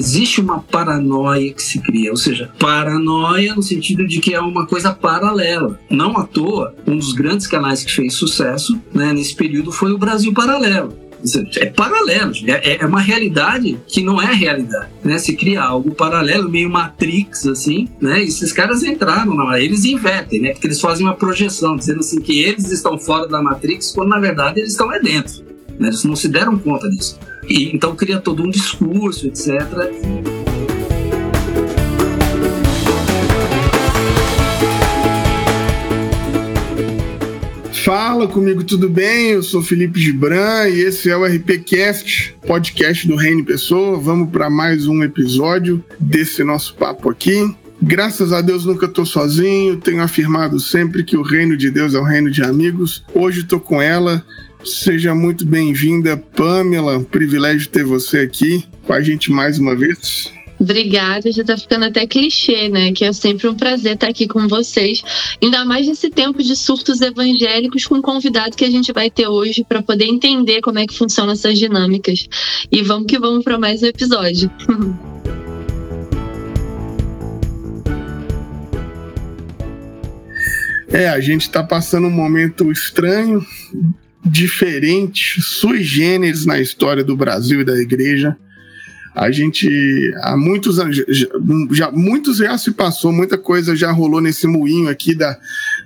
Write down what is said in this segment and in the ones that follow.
existe uma paranoia que se cria, ou seja, paranoia no sentido de que é uma coisa paralela. Não à toa, um dos grandes canais que fez sucesso né, nesse período foi o Brasil Paralelo é paralelo, é, é uma realidade que não é realidade, né? Se cria algo paralelo, meio Matrix, assim, né? E esses caras entraram, não, eles invertem, né? Porque eles fazem uma projeção, dizendo assim que eles estão fora da Matrix, quando na verdade eles estão é dentro, né? Eles não se deram conta disso. E, então cria todo um discurso, etc. Fala comigo, tudo bem? Eu sou Felipe Gibran e esse é o RPCast, podcast do Reino Pessoa. Vamos para mais um episódio desse nosso papo aqui. Graças a Deus nunca estou sozinho, tenho afirmado sempre que o reino de Deus é um reino de amigos. Hoje estou com ela. Seja muito bem-vinda, Pamela. Um privilégio ter você aqui com a gente mais uma vez. Obrigada, já tá ficando até clichê, né? Que é sempre um prazer estar aqui com vocês. Ainda mais nesse tempo de surtos evangélicos com o convidado que a gente vai ter hoje para poder entender como é que funcionam essas dinâmicas. E vamos que vamos para mais um episódio. É, a gente está passando um momento estranho, diferente, sui generis na história do Brasil e da igreja a gente há muitos anos já, muitos já se passou, muita coisa já rolou nesse moinho aqui da,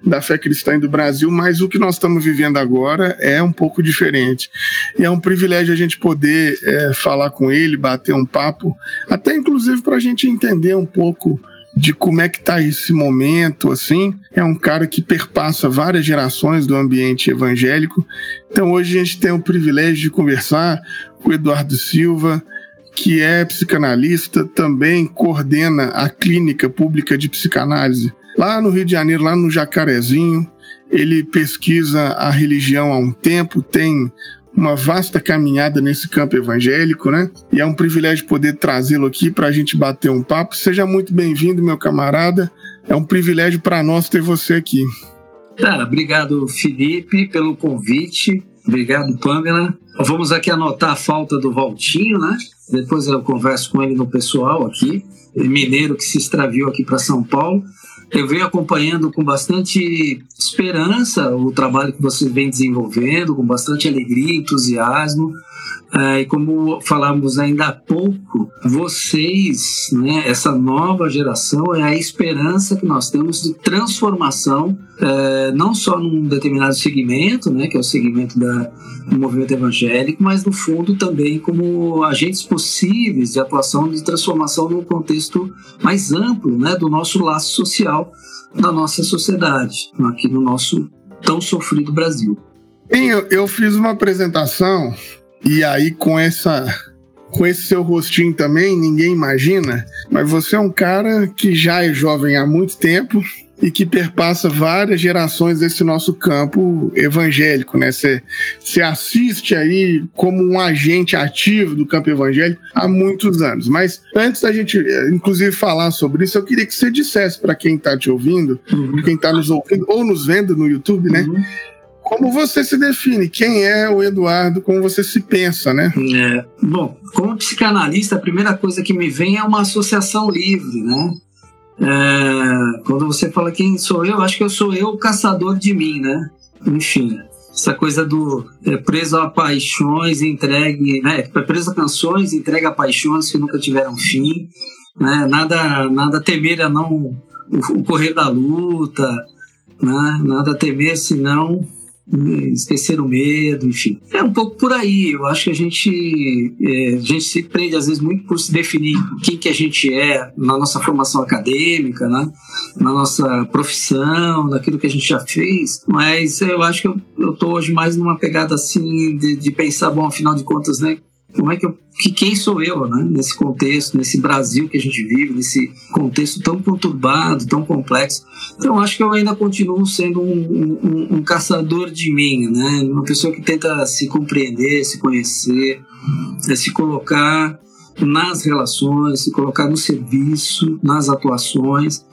da fé cristã do Brasil, mas o que nós estamos vivendo agora é um pouco diferente. E é um privilégio a gente poder é, falar com ele, bater um papo, até inclusive para a gente entender um pouco de como é que está esse momento, assim. É um cara que perpassa várias gerações do ambiente evangélico. Então hoje a gente tem o privilégio de conversar com o Eduardo Silva, que é psicanalista, também coordena a clínica pública de psicanálise lá no Rio de Janeiro, lá no Jacarezinho. Ele pesquisa a religião há um tempo, tem uma vasta caminhada nesse campo evangélico, né? E é um privilégio poder trazê-lo aqui para a gente bater um papo. Seja muito bem-vindo, meu camarada. É um privilégio para nós ter você aqui. Cara, obrigado, Felipe, pelo convite. Obrigado, Pamela. Vamos aqui anotar a falta do Valtinho, né? Depois eu converso com ele no pessoal aqui. Mineiro que se extraviou aqui para São Paulo. Eu venho acompanhando com bastante esperança o trabalho que você vem desenvolvendo, com bastante alegria entusiasmo. É, e como falamos ainda há pouco, vocês, né, essa nova geração, é a esperança que nós temos de transformação, é, não só num determinado segmento, né, que é o segmento da, do movimento evangélico, mas no fundo também como agentes possíveis de atuação de transformação num contexto mais amplo né, do nosso laço social da nossa sociedade, aqui no nosso tão sofrido Brasil. Eu, eu fiz uma apresentação e aí com essa com esse seu rostinho também, ninguém imagina, mas você é um cara que já é jovem há muito tempo e que perpassa várias gerações desse nosso campo evangélico, né? Você assiste aí como um agente ativo do campo evangélico há muitos anos. Mas antes da gente, inclusive, falar sobre isso, eu queria que você dissesse para quem está te ouvindo, uhum. quem está nos ouvindo ou nos vendo no YouTube, né? Uhum como você se define? Quem é o Eduardo? Como você se pensa, né? É, bom, como psicanalista, a primeira coisa que me vem é uma associação livre, né? É, quando você fala quem sou eu, acho que eu sou eu o caçador de mim, né? Enfim, essa coisa do é, preso a paixões, entregue, né? Preso a canções, entregue a paixões que nunca tiveram fim, né? Nada, nada temer a não o, o correr da luta, né? Nada temer senão esquecer o medo, enfim. É um pouco por aí. Eu acho que a gente, é, a gente se prende às vezes muito por se definir quem que a gente é na nossa formação acadêmica, né? na nossa profissão, naquilo que a gente já fez. Mas eu acho que eu estou hoje mais numa pegada assim de, de pensar, bom, afinal de contas, né? Como é que eu que quem sou eu, né? Nesse contexto, nesse Brasil que a gente vive, nesse contexto tão conturbado, tão complexo. Então, acho que eu ainda continuo sendo um, um, um caçador de mim, né? Uma pessoa que tenta se compreender, se conhecer, é, se colocar nas relações, se colocar no serviço, nas atuações,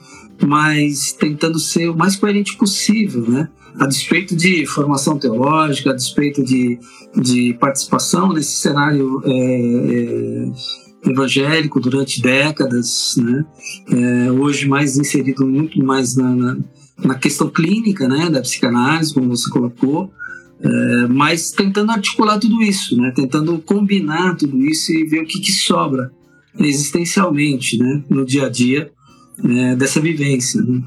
mas tentando ser o mais coerente possível, né? A despeito de formação teológica, a despeito de, de participação nesse cenário é, é, evangélico durante décadas, né? É, hoje mais inserido muito mais na, na, na, questão clínica, né, da psicanálise, como você colocou, é, mas tentando articular tudo isso, né? Tentando combinar tudo isso e ver o que, que sobra existencialmente, né, no dia a dia é, dessa vivência. Né?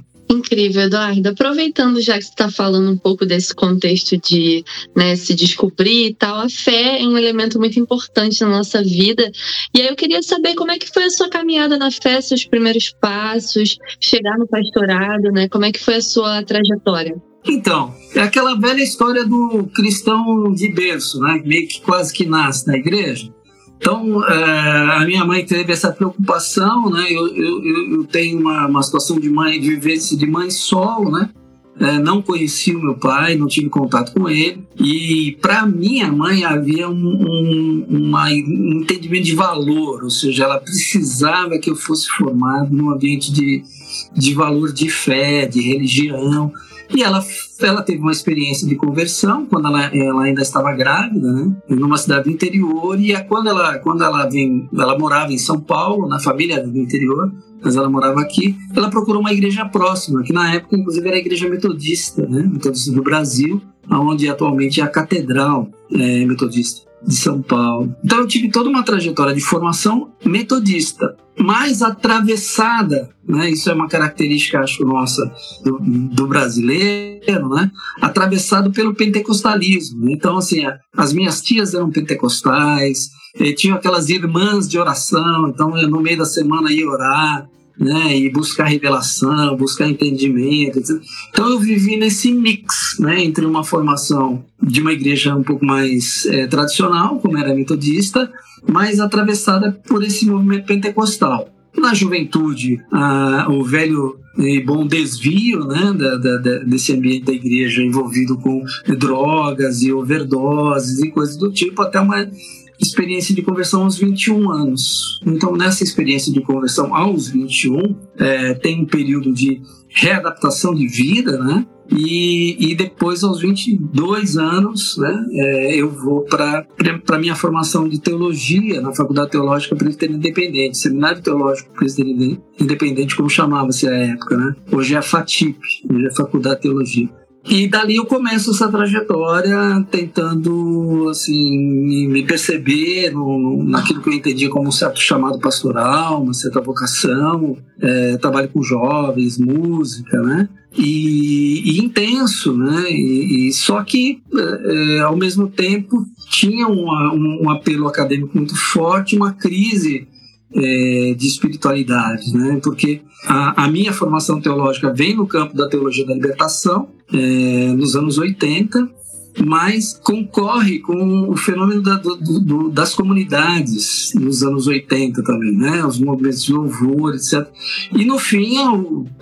Incrível, Eduardo. Aproveitando já que você está falando um pouco desse contexto de né, se descobrir e tal, a fé é um elemento muito importante na nossa vida. E aí eu queria saber como é que foi a sua caminhada na fé, seus primeiros passos, chegar no pastorado, né? Como é que foi a sua trajetória? Então, é aquela velha história do cristão de berço, né? Meio que quase que nasce na igreja. Então, é, a minha mãe teve essa preocupação, né? Eu, eu, eu tenho uma, uma situação de mãe, de vivência de mãe solo, né? É, não conheci o meu pai, não tive contato com ele. E para minha mãe havia um, um, uma, um, entendimento de valor, ou seja, ela precisava que eu fosse formado num ambiente de, de valor de fé, de religião. E ela, ela teve uma experiência de conversão quando ela, ela ainda estava grávida, né? Numa cidade do interior. E quando ela, quando ela vem, ela morava em São Paulo, na família do interior, mas ela morava aqui. Ela procurou uma igreja próxima, que na época, inclusive, era a igreja metodista, né? Metodista do Brasil, onde atualmente é a catedral é, metodista de São Paulo. Então eu tive toda uma trajetória de formação metodista, mais atravessada, né? Isso é uma característica, acho, nossa do, do brasileiro, né? Atravessado pelo pentecostalismo. Então, assim, as minhas tias eram pentecostais, eh, tinham aquelas irmãs de oração, então eu, no meio da semana ia orar né, e buscar revelação, buscar entendimento. Etc. Então eu vivi nesse mix, né, entre uma formação de uma igreja um pouco mais é, tradicional, como era metodista, mas atravessada por esse movimento pentecostal. Na juventude, o velho e bom desvio né, da, da, desse ambiente da igreja envolvido com drogas e overdoses e coisas do tipo, até uma experiência de conversão aos 21 anos. Então, nessa experiência de conversão aos 21, é, tem um período de readaptação de vida, né? E, e depois, aos 22 anos, né, é, eu vou para a minha formação de teologia na Faculdade Teológica Presbiteriana Independente, Seminário Teológico Presbiteriano Independente, como chamava-se à época. Né? Hoje é a FATIP, hoje é a Faculdade de Teologia. E dali eu começo essa trajetória tentando assim me perceber no, naquilo que eu entendia como um certo chamado pastoral, uma certa vocação, é, trabalho com jovens, música, né? E, e intenso, né? E, e só que é, é ao mesmo tempo tinha uma, um, um apelo acadêmico muito forte, uma crise é, de espiritualidade, né? Porque a, a, minha formação teológica vem no campo da teologia da libertação, é, nos anos 80, mas concorre com o fenômeno da, do, do, das comunidades nos anos 80 também, né? Os movimentos de louvor, etc. E no fim,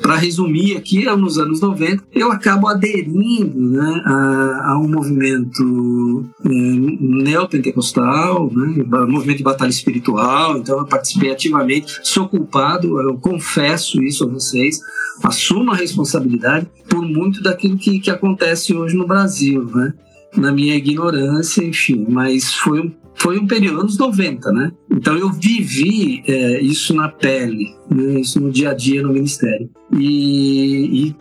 para resumir aqui, nos anos 90, eu acabo aderindo né, a, a um movimento é, neopentecostal, né, movimento de batalha espiritual, então eu participei ativamente, sou culpado, eu confesso isso a vocês, assumo a responsabilidade por muito daquilo que, que acontece hoje no Brasil, né? Na minha ignorância, enfim, mas foi um, foi um período, anos 90, né? Então eu vivi é, isso na pele, né? isso no dia a dia no ministério. E, e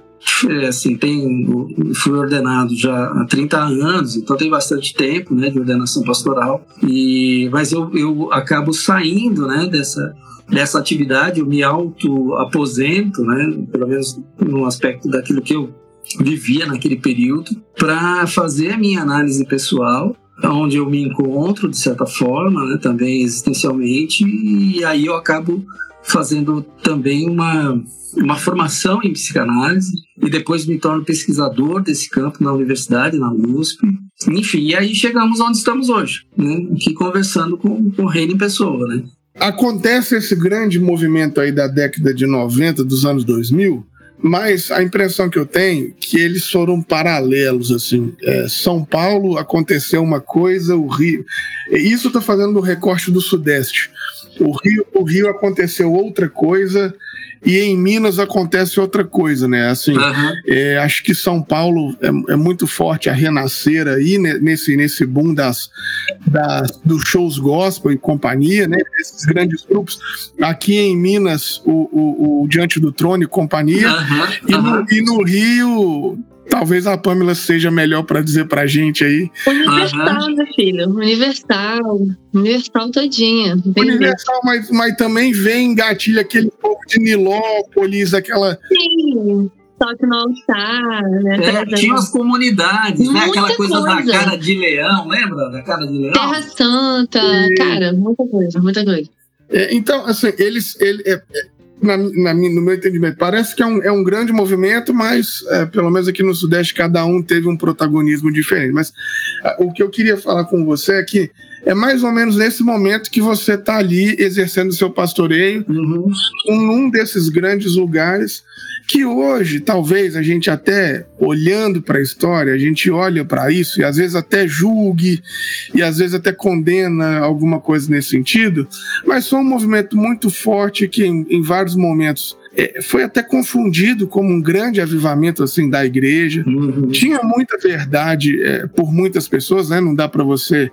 é, assim, tem, fui ordenado já há 30 anos, então tem bastante tempo né, de ordenação pastoral, e, mas eu, eu acabo saindo né, dessa, dessa atividade, eu me auto-aposento, né, pelo menos no aspecto daquilo que eu vivia naquele período, para fazer a minha análise pessoal, onde eu me encontro, de certa forma, né, também existencialmente, e aí eu acabo fazendo também uma, uma formação em psicanálise e depois me torno pesquisador desse campo na universidade, na USP. Enfim, e aí chegamos onde estamos hoje, né? aqui conversando com, com o Reino em pessoa. Né? Acontece esse grande movimento aí da década de 90, dos anos 2000, mas a impressão que eu tenho é que eles foram paralelos assim. É, São Paulo aconteceu uma coisa, o Rio. Isso está fazendo o recorte do Sudeste. O Rio, o Rio aconteceu outra coisa e em Minas acontece outra coisa, né? Assim, uhum. é, acho que São Paulo é, é, muito forte a renascer aí né, nesse, nesse boom das, das, dos shows gospel e companhia, né? Esses grandes grupos. Aqui em Minas, o, o, o Diante do Trono e companhia. Uhum. E, no, e no Rio, Talvez a Pamela seja melhor para dizer pra gente aí. Universal, uhum. meu filho. Universal. Universal todinha. Universal, mas, mas também vem gatilha aquele povo de Nilópolis, aquela. Sim. Só que não está, né? É, tinha as comunidades, né? Aquela coisa, coisa, da cara de leão, lembra? Da cara de leão? Terra Santa, e... cara, muita coisa, muita coisa. É, então, assim, eles. Ele, é, é na, na, no meu entendimento, parece que é um, é um grande movimento, mas é, pelo menos aqui no Sudeste cada um teve um protagonismo diferente. Mas o que eu queria falar com você é que é mais ou menos nesse momento que você está ali exercendo seu pastoreio, uhum. num desses grandes lugares que hoje, talvez, a gente até olhando para a história, a gente olha para isso e às vezes até julgue e às vezes até condena alguma coisa nesse sentido, mas foi um movimento muito forte que em, em vários momentos foi até confundido como um grande avivamento assim da igreja. Uhum. Tinha muita verdade é, por muitas pessoas, né? Não dá para você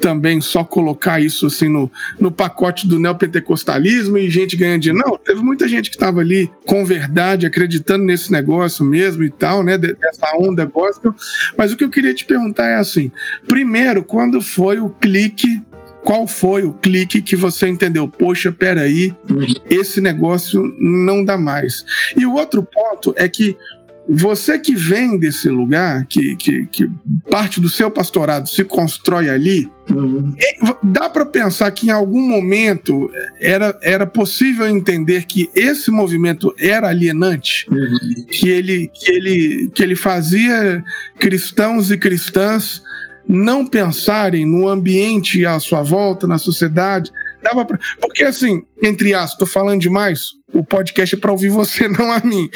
também só colocar isso assim no, no pacote do neopentecostalismo e gente ganhando dinheiro. Não, teve muita gente que estava ali com verdade, acreditando nesse negócio mesmo e tal, né? Dessa onda gospel. Mas o que eu queria te perguntar é assim: primeiro, quando foi o clique qual foi o clique que você entendeu? Poxa, peraí, esse negócio não dá mais. E o outro ponto é que você que vem desse lugar, que, que, que parte do seu pastorado se constrói ali, uhum. dá para pensar que em algum momento era, era possível entender que esse movimento era alienante, uhum. que, ele, que, ele, que ele fazia cristãos e cristãs não pensarem no ambiente à sua volta, na sociedade. Dava pra... Porque, assim, entre aspas, estou falando demais, o podcast é para ouvir você, não a mim.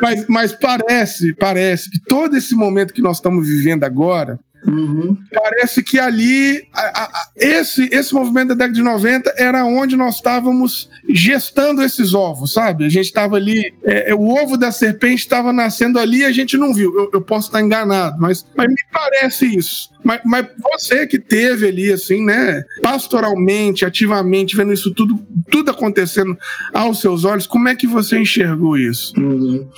mas, mas parece, parece que todo esse momento que nós estamos vivendo agora, Uhum. Parece que ali, a, a, esse, esse movimento da década de 90 era onde nós estávamos gestando esses ovos, sabe? A gente estava ali, é, é, o ovo da serpente estava nascendo ali e a gente não viu. Eu, eu posso estar enganado, mas, mas me parece isso. Mas, mas, você que teve ali, assim, né, pastoralmente, ativamente, vendo isso tudo, tudo acontecendo aos seus olhos, como é que você enxergou isso? Uhum.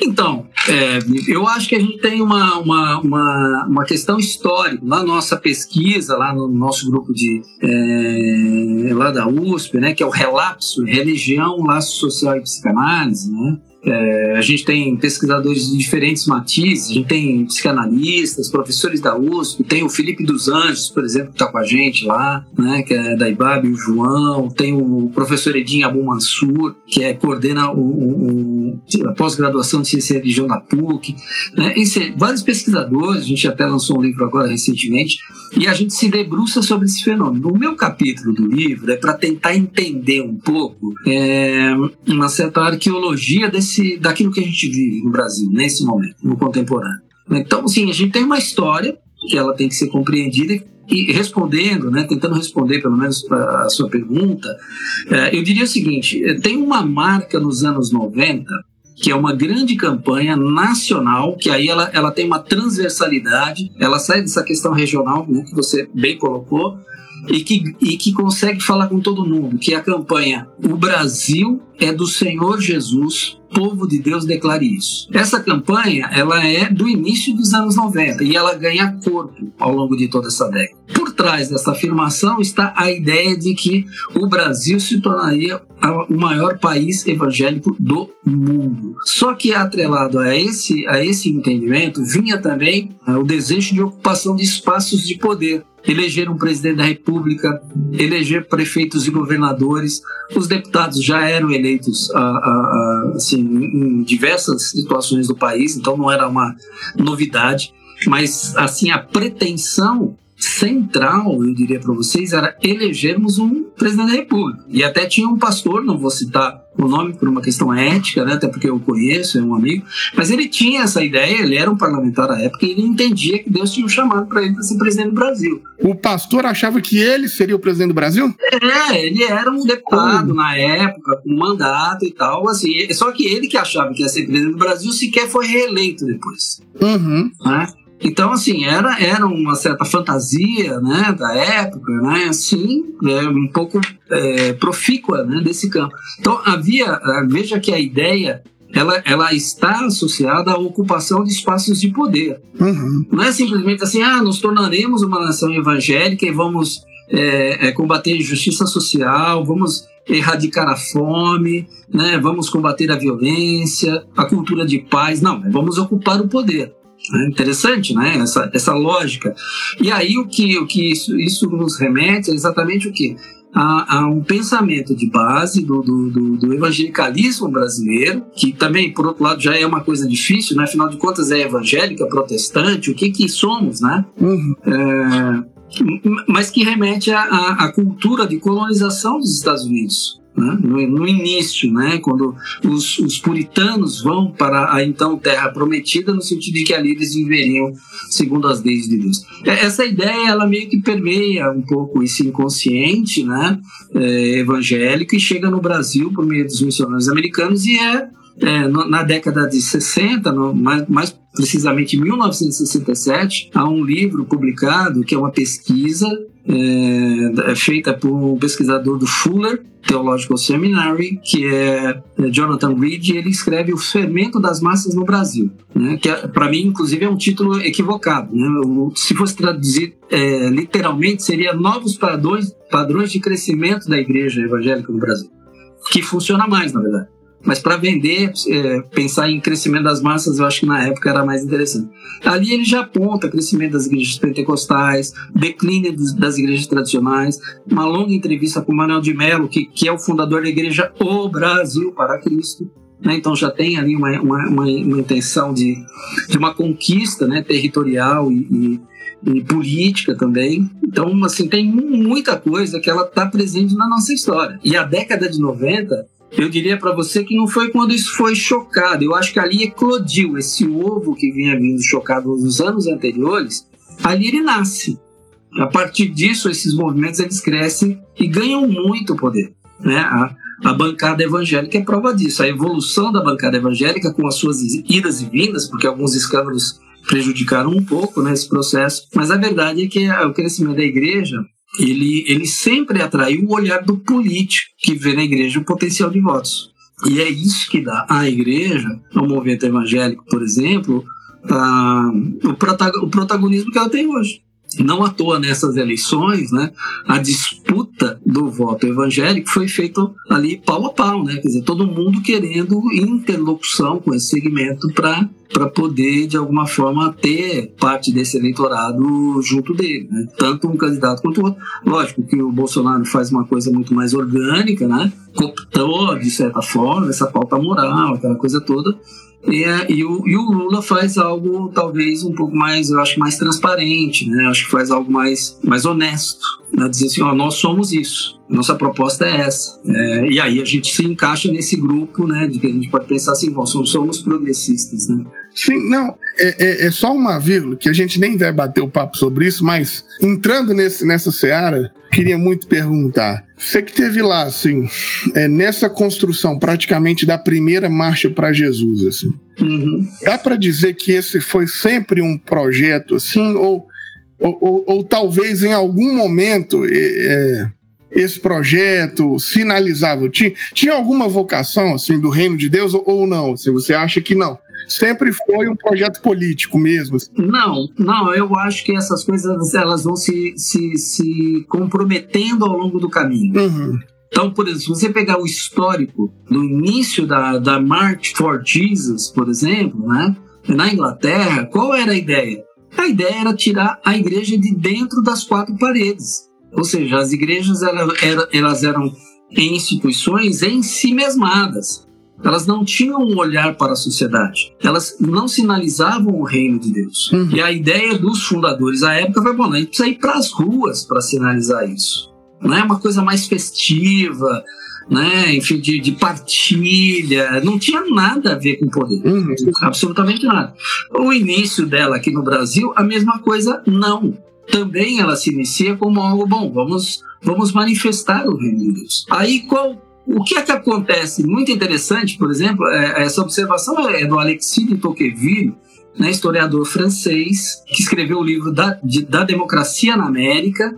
Então, é, eu acho que a gente tem uma, uma, uma, uma, questão histórica. Na nossa pesquisa, lá no nosso grupo de é, lá da USP, né, que é o relapso, religião, laço social e psicanálise, né? É, a gente tem pesquisadores de diferentes matizes, a gente tem psicanalistas, professores da USP, tem o Felipe dos Anjos, por exemplo, que está com a gente lá, né, que é da IBAB, o João, tem o professor Edinho Abu Mansur, que é, coordena o, o, o a pós-graduação de ciência e religião da PUC, né, esse, vários pesquisadores, a gente até lançou um livro agora recentemente, e a gente se debruça sobre esse fenômeno. O meu capítulo do livro é para tentar entender um pouco é, uma certa arqueologia desse desse, daquilo que a gente vive no Brasil, nesse momento, no contemporâneo. Então, sim, a gente tem uma história que ela tem que ser compreendida e respondendo, né, tentando responder pelo menos a sua pergunta, é, eu diria o seguinte: tem uma marca nos anos 90 que é uma grande campanha nacional, que aí ela, ela tem uma transversalidade, ela sai dessa questão regional, né, que você bem colocou, e que, e que consegue falar com todo mundo, que é a campanha O Brasil é do Senhor Jesus, povo de Deus declare isso. Essa campanha, ela é do início dos anos 90 e ela ganha corpo ao longo de toda essa década. Por trás dessa afirmação está a ideia de que o Brasil se tornaria o maior país evangélico do mundo. Só que atrelado a esse, a esse entendimento vinha também ah, o desejo de ocupação de espaços de poder eleger um presidente da República, eleger prefeitos e governadores. Os deputados já eram eleitos uh, uh, assim, em diversas situações do país, então não era uma novidade. Mas assim a pretensão central, eu diria para vocês, era elegermos um presidente da República. E até tinha um pastor, não vou citar o nome por uma questão ética, né, até porque eu conheço, é um amigo, mas ele tinha essa ideia, ele era um parlamentar à época e ele entendia que Deus tinha um chamado para ele para ser presidente do Brasil. O pastor achava que ele seria o presidente do Brasil? É, ele era um deputado na época, com mandato e tal, assim, só que ele que achava que ia ser presidente do Brasil sequer foi reeleito depois. Uhum. Né? Então, assim, era, era uma certa fantasia né, da época, né, assim, é, um pouco é, profícua né, desse campo. Então, havia, veja que a ideia ela, ela está associada à ocupação de espaços de poder. Uhum. Não é simplesmente assim, ah, nos tornaremos uma nação evangélica e vamos é, é, combater a injustiça social, vamos erradicar a fome, né, vamos combater a violência, a cultura de paz. Não, vamos ocupar o poder. É interessante, né? Essa, essa lógica. E aí o que, o que isso, isso nos remete é exatamente o que? A, a, um pensamento de base do, do, do, do, evangelicalismo brasileiro, que também, por outro lado, já é uma coisa difícil, né? afinal de contas é evangélica, protestante, o que que somos, né? Uhum. É, mas que remete à, à cultura de colonização dos Estados Unidos né? no, no, início, né? quando os, os, puritanos vão para a então terra prometida, no sentido de que ali eles viveriam segundo as leis de Deus. É, essa ideia ela meio que permeia um pouco esse inconsciente né? É, evangélico e chega no Brasil por meio dos missionários americanos e é, é na década de 60, no, mais, mais precisamente em 1967, há um livro publicado que é uma pesquisa é, é, feita por um pesquisador do Fuller Theological Seminary, que é, é Jonathan Reed, e ele escreve O Fermento das Massas no Brasil, né, que é, para mim, inclusive, é um título equivocado. Né, se fosse traduzir é, literalmente, seria Novos padrões, padrões de crescimento da igreja evangélica no Brasil, que funciona mais, na verdade. Mas para vender, é, pensar em crescimento das massas, eu acho que na época era mais interessante. Ali ele já aponta crescimento das igrejas pentecostais, declínio das igrejas tradicionais, uma longa entrevista com Manuel de Mello, que, que é o fundador da igreja O Brasil para Cristo. Né? Então já tem ali uma, uma, uma, uma intenção de, de uma conquista né, territorial e, e, e, política também. Então, assim, tem muita coisa que ela está presente na nossa história. E a década de 90 eu diria para você que não foi quando isso foi chocado. Eu acho que ali eclodiu esse ovo que vinha vindo chocado nos anos anteriores. Ali ele nasce. A partir disso, esses movimentos eles crescem e ganham muito poder. Né? A, a bancada evangélica é prova disso. A evolução da bancada evangélica, com as suas idas e vindas, porque alguns escândalos prejudicaram um pouco né, esse processo, mas a verdade é que o crescimento da igreja ele, ele sempre atraiu o olhar do político que vê na igreja o potencial de votos. E é isso que dá à igreja, ao movimento evangélico, por exemplo, a, o, protagonismo que ela tem hoje. Não à toa nessas eleições, né, a disputa do voto evangélico foi feita ali pau a pau, né? Quer dizer, todo mundo querendo interlocução com esse segmento para para poder, de alguma forma, ter parte desse eleitorado junto dele, né? Tanto um candidato quanto o outro. Lógico que o Bolsonaro faz uma coisa muito mais orgânica, né? Cooptou, de certa forma, essa pauta moral, aquela coisa toda, e, é, e, o, e, o, Lula faz algo talvez um pouco mais, eu acho, mais transparente, né? Acho que faz algo mais, mais honesto, né? Dizer assim, ó, nós somos isso, nossa proposta é essa. É, e aí a gente se encaixa nesse grupo, né? De que a gente pode pensar assim, nós somos, somos progressistas, né? Sim, não, é, é, é, só uma vírgula, que a gente nem vai bater o papo sobre isso, mas entrando nesse, nessa seara, queria muito perguntar. Você que teve lá, assim, é, nessa construção praticamente da primeira marcha para Jesus, assim, uhum. dá para dizer que esse foi sempre um projeto, assim, ou, ou, ou, ou talvez em algum momento é, é esse projeto sinalizava? Tinha, tinha alguma vocação, assim, do reino de Deus ou, ou não? Se assim, você acha que não? Sempre foi um projeto político mesmo. Não, não, eu acho que essas coisas elas vão se, se, se comprometendo ao longo do caminho. Uhum. Então, por exemplo, se você pegar o histórico do início da, da March for Jesus, por exemplo, né, na Inglaterra, qual era a ideia? A ideia era tirar a igreja de dentro das quatro paredes. Ou seja, as igrejas elas, elas eram instituições em si mesmadas. Elas não tinham um olhar para a sociedade. Elas não sinalizavam o reino de Deus. Uhum. E a ideia dos fundadores à época foi: bom, a gente precisa ir para as ruas para sinalizar isso. Não é uma coisa mais festiva, né? enfim, de, de, partilha, não tinha nada a ver com poder, uhum. absolutamente nada. O início dela aqui no Brasil, a mesma coisa, não. Também ela se inicia como algo bom, vamos, vamos manifestar o reino de Deus. Aí qual o que é que acontece? Muito interessante, por exemplo, é, essa observação é do Alexis de Tocqueville, né, historiador francês, que escreveu o livro da, de, da Democracia na América,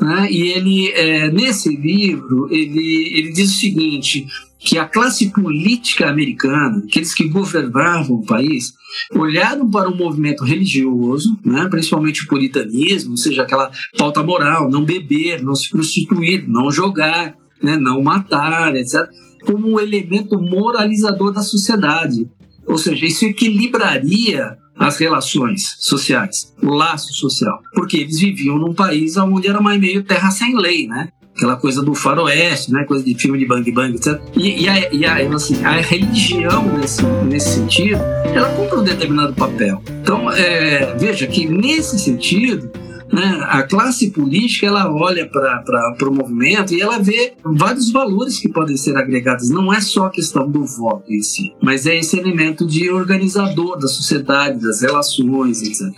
né, e ele, é, nesse livro, ele, ele diz o seguinte, que a classe política americana, aqueles que governavam o país, olharam para o movimento religioso, né, principalmente o puritanismo, ou seja, aquela pauta moral, não beber, não se prostituir, não jogar, né, não matar, etc., como um elemento moralizador da sociedade. Ou seja, isso equilibraria as relações sociais, o laço social, porque eles viviam num país onde era mais meio terra sem lei, né? Aquela coisa do faroeste, né? Coisa de filme de bang bang, etc. E, e, a, e a, assim, a religião, nesse, nesse sentido, ela cumpre um determinado papel. Então, é, veja que nesse sentido, né? A classe política ela olha para o movimento e ela vê vários valores que podem ser agregados. Não é só a questão do voto em si, mas é esse elemento de organizador da sociedade, das relações, etc.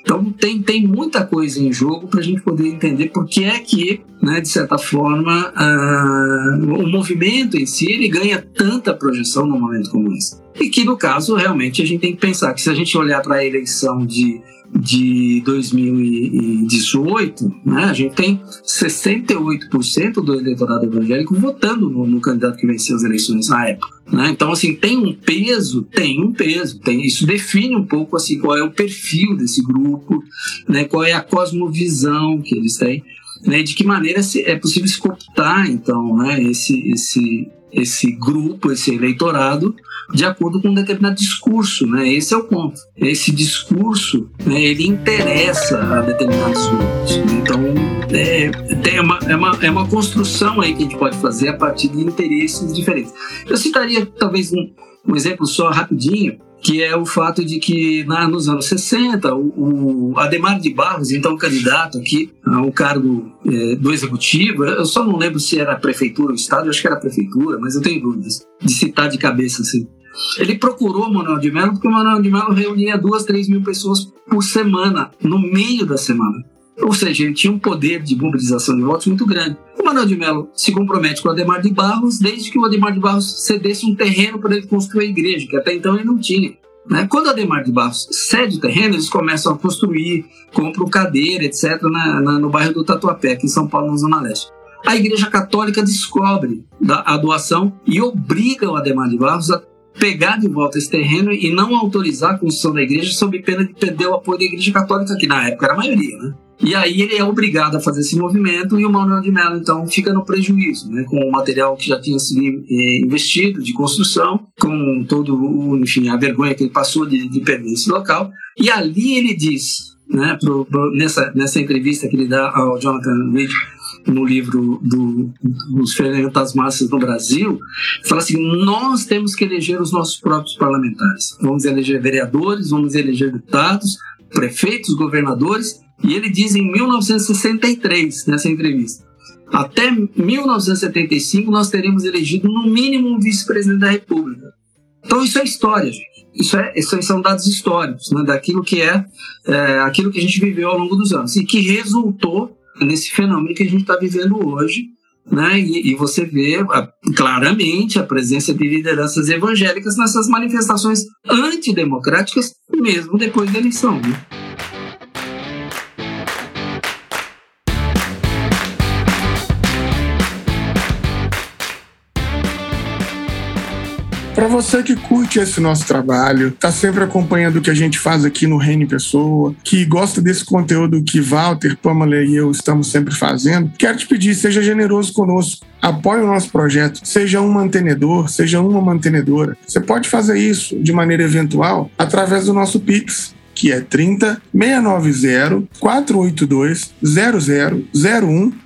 Então tem, tem muita coisa em jogo para a gente poder entender por que é que, né, de certa forma, uh, o movimento em si ele ganha tanta projeção num momento como esse. E que, no caso, realmente a gente tem que pensar que se a gente olhar para a eleição de de 2018, né, a gente tem 68% do eleitorado evangélico votando no, no, candidato que venceu as eleições na época. Né? Então, assim, tem um peso, tem um peso, tem, isso define um pouco assim, qual é o perfil desse grupo, né, qual é a cosmovisão que eles têm. Né, de que maneira é possível se cooptar, então, né, esse, esse, esse grupo, esse eleitorado, de acordo com um determinado discurso, né? Esse é o ponto. Esse discurso, né, ele interessa a determinados grupos. Né? Então, é, tem uma, é, uma, é uma construção aí que a gente pode fazer a partir de interesses diferentes. Eu citaria talvez um, um exemplo só rapidinho, que é o fato de que na, nos anos 60, o, o, Ademar de Barros, então candidato aqui ao cargo é, do executivo, eu só não lembro se era prefeitura ou estado, eu acho que era prefeitura, mas eu tenho dúvidas de citar de cabeça assim. Ele procurou o Manuel de Mello porque o Manuel de Mello reunia duas, três mil pessoas por semana, no meio da semana. Ou seja, ele tinha um poder de mobilização de votos muito grande. O Manuel de Mello se compromete com o Ademar de Barros, desde que o Ademar de Barros cedesse um terreno para ele construir a igreja, que até então ele não tinha. Né? Quando o Ademar de Barros cede o terreno, eles começam a construir, compram cadeira, etc., na, na, no bairro do Tatuapé, aqui em São Paulo, na Zona Leste. A Igreja Católica descobre a doação e obriga o Ademar de Barros a pegar de volta esse terreno e não autorizar a construção da igreja sob pena de perder o apoio da Igreja Católica, que na época era a maioria, né? E aí ele é obrigado a fazer esse movimento e o Manuel de Mello, então, fica no prejuízo, né? Com o material que já tinha sido eh, investido de construção, com todo, o, enfim, a vergonha que ele passou de, de perder esse local. E ali ele diz, né, pro, pro, nessa, nessa entrevista que ele dá ao Jonathan Reed, no livro do, dos Ferimentas Massas no Brasil, fala assim: nós temos que eleger os nossos próprios parlamentares. Vamos eleger vereadores, vamos eleger deputados, prefeitos, governadores. E ele diz em 1963, nessa entrevista, até 1975 nós teríamos elegido no mínimo um vice-presidente da República. Então isso é história. Isso, é, isso são dados históricos, né, daquilo que é, é aquilo que a gente viveu ao longo dos anos e que resultou nesse fenômeno que a gente está vivendo hoje, né? E, e, você vê a, claramente a presença de lideranças evangélicas nessas manifestações antidemocráticas, mesmo depois da eleição. Né? Para você que curte esse nosso trabalho, tá sempre acompanhando o que a gente faz aqui no Reino Pessoa, que gosta desse conteúdo que Walter, Pamela e eu estamos sempre fazendo, quero te pedir, seja generoso conosco. Apoie o nosso projeto, seja um mantenedor, seja uma mantenedora. Você pode fazer isso de maneira eventual através do nosso Pix, que é 30 690 482 0001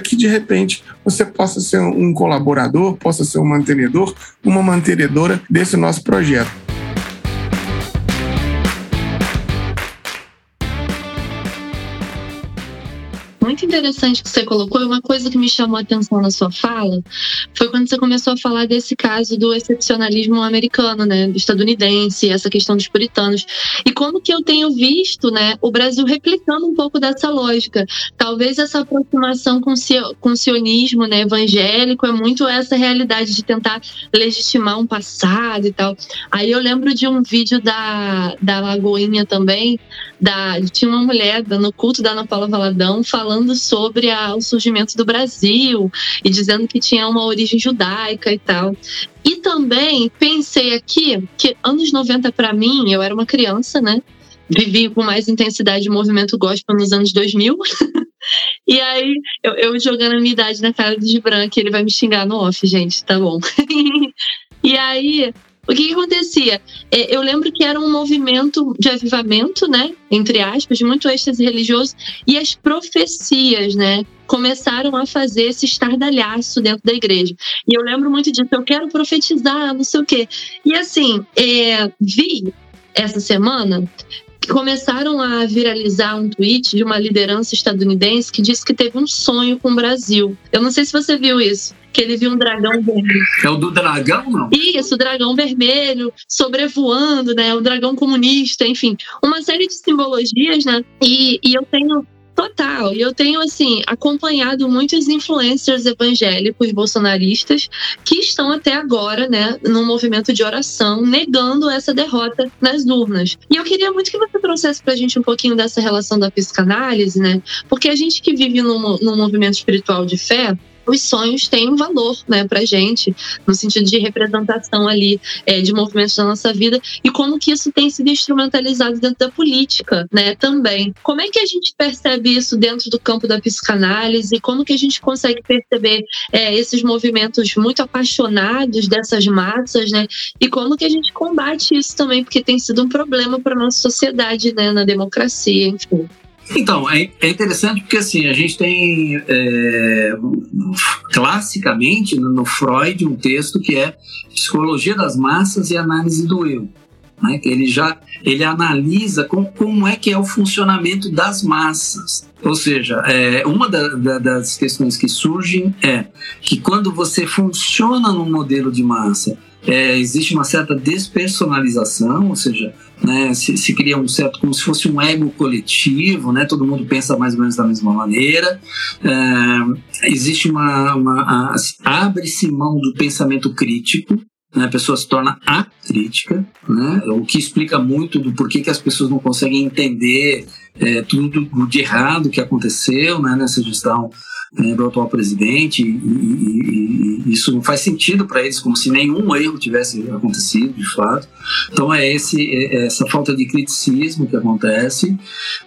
que de repente você possa ser um colaborador, possa ser um mantenedor, uma mantenedora desse nosso projeto. Muito interessante que você colocou, uma coisa que me chamou a atenção na sua fala, foi quando você começou a falar desse caso do excepcionalismo americano, né, estadunidense, essa questão dos puritanos. E como que eu tenho visto, né, o Brasil replicando um pouco dessa lógica. Talvez essa aproximação com, com o sionismo, né, evangélico, é muito essa realidade de tentar legitimar um passado e tal. Aí eu lembro de um vídeo da, da Lagoinha também, da, tinha uma mulher no culto da Ana Paula Valadão falando sobre a, o surgimento do Brasil e dizendo que tinha uma origem judaica e tal. E também pensei aqui que anos 90 para mim, eu era uma criança, né? Vivi com mais intensidade o movimento gospel nos anos 2000. e aí, eu, eu, jogando a minha idade na cara do Gibran, que ele vai me xingar no off, gente, tá bom. e aí, o que, que acontecia? É, eu lembro que era um movimento de avivamento, né? Entre aspas, muito êxtase religioso, e as profecias, né? Começaram a fazer esse estardalhaço dentro da igreja. E eu lembro muito disso, eu quero profetizar, não sei o quê. E assim, é, vi essa semana começaram a viralizar um tweet de uma liderança estadunidense que disse que teve um sonho com o Brasil. Eu não sei se você viu isso que ele viu um dragão vermelho. É o do dragão, não? Isso, o dragão vermelho, sobrevoando, né? O dragão comunista, enfim. Uma série de simbologias, né? E, e eu tenho Total. E eu tenho, assim, acompanhado muitos influencers evangélicos bolsonaristas que estão até agora, né, num movimento de oração, negando essa derrota nas urnas. E eu queria muito que você trouxesse pra gente um pouquinho dessa relação da psicanálise, né? Porque a gente que vive num, num movimento espiritual de fé, os sonhos têm um valor né, para gente, no sentido de representação ali é, de movimentos da nossa vida, e como que isso tem sido instrumentalizado dentro da política né, também. Como é que a gente percebe isso dentro do campo da psicanálise? Como que a gente consegue perceber é, esses movimentos muito apaixonados dessas massas, né? E como que a gente combate isso também, porque tem sido um problema para nossa sociedade, né, na democracia, enfim. Então, é, é, interessante porque assim, a gente tem é, classicamente no Freud um texto que é Psicologia das Massas e Análise do Eu. Né? Ele já ele analisa com, como é que é o funcionamento das massas. Ou seja, é, uma da, da, das questões que surgem é que quando você funciona num modelo de massa é, existe uma certa despersonalização, ou seja, né, se, se, cria um certo, como se fosse um ego coletivo, né, todo mundo pensa mais ou menos da mesma maneira, é, existe uma, uma abre-se mão do pensamento crítico, né, a pessoa se torna acrítica, né, o que explica muito do porquê que as pessoas não conseguem entender é, tudo de errado que aconteceu né, nessa gestão é, do atual presidente, e, e, e isso não faz sentido para eles, como se nenhum erro tivesse acontecido, de fato. Então é, esse, é essa falta de criticismo que acontece,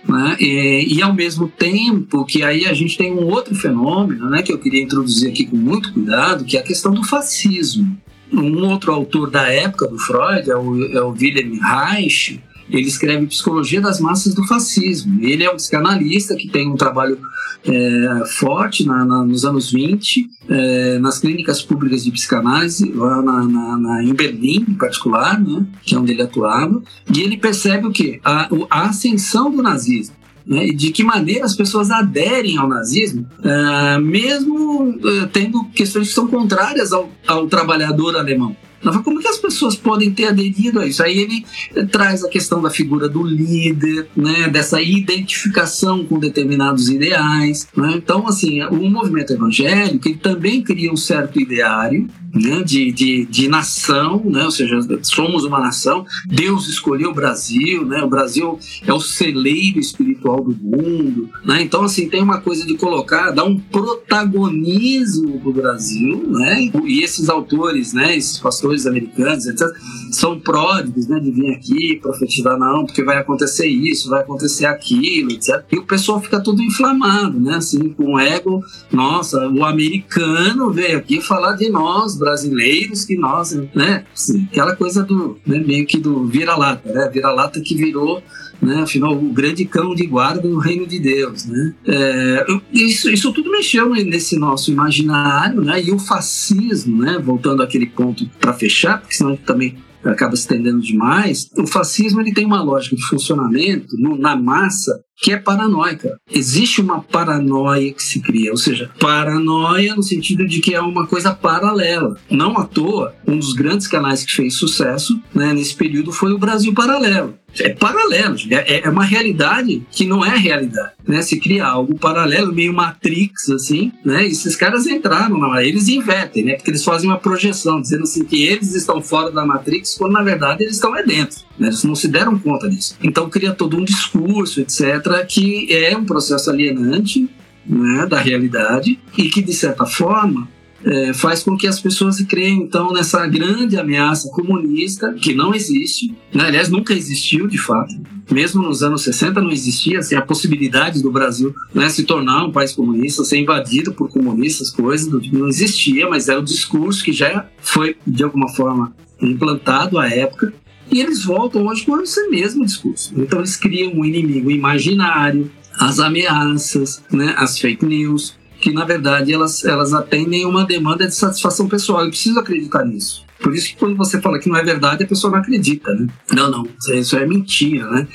né? e, e, ao mesmo tempo que aí a gente tem um outro fenômeno, né, que eu queria introduzir aqui com muito cuidado, que é a questão do fascismo. Um outro autor da época do Freud é o, é o Wilhelm Reich, ele escreve Psicologia das Massas do Fascismo. Ele é um psicanalista que tem um trabalho é, forte na, na, nos anos 20, é, nas clínicas públicas de psicanálise, lá na, na, em Berlim, em particular, né, que é onde ele atuava, e ele percebe o quê? A, a ascensão do nazismo. Né, de que maneira as pessoas aderem ao nazismo, uh, mesmo uh, tendo questões que são contrárias ao, ao trabalhador alemão. Como que as pessoas podem ter aderido a isso? Aí ele eh, traz a questão da figura do líder, né, dessa identificação com determinados ideais. Né? Então, assim, o movimento evangélico ele também cria um certo ideário né, de, de, de nação, né, ou seja, somos uma nação. Deus escolheu o Brasil, né, o Brasil é o celeiro espiritual do mundo. Né? Então, assim, tem uma coisa de colocar, dar um protagonismo para o Brasil, né? e esses autores, né, esses pastores americanos, etc., são pródigos, né, de vir aqui profetizar, não, porque vai acontecer isso, vai acontecer aquilo, etc. E o pessoal fica tudo inflamado, né, assim, com o ego, nossa, o americano veio aqui falar de nós, brasileiros, que nós, né, assim, aquela coisa do, né, meio que do vira-lata, né, vira-lata que virou né? Afinal, o grande cão de guarda do reino de Deus, né? É, isso, isso tudo mexeu nesse nosso imaginário, né? E o fascismo, né? Voltando àquele ponto para fechar, porque senão a gente também acaba se estendendo demais. O fascismo ele tem uma lógica de funcionamento no, na massa que é paranoica. Existe uma paranoia que se cria, ou seja, paranoia no sentido de que é uma coisa paralela. Não à toa, um dos grandes canais que fez sucesso né, nesse período foi o Brasil Paralelo. É paralelo, é, é uma realidade que não é realidade. Né? Se cria algo paralelo, meio Matrix, assim, né? E esses caras entraram na eles invertem, né? Porque eles fazem uma projeção, dizendo assim que eles estão fora da Matrix, quando na verdade eles estão é dentro. Né? Eles não se deram conta disso. Então cria todo um discurso, etc que é um processo alienante né, da realidade e que, de certa forma, é, faz com que as pessoas creiam, então, nessa grande ameaça comunista que não existe, né? aliás, nunca existiu de fato. Mesmo nos anos 60 não existia assim, a possibilidade do Brasil né, se tornar um país comunista, ser invadido por comunistas, coisas tipo, não existia, mas era o discurso que já foi, de alguma forma, implantado à época e eles voltam hoje com esse mesmo discurso. Então eles criam um inimigo imaginário, as ameaças, né, as fake news, que na verdade elas, elas atendem uma demanda de satisfação pessoal. Eu preciso acreditar nisso. Por isso que quando você fala que não é verdade, a pessoa não acredita, né? Não, não, isso é mentira, né?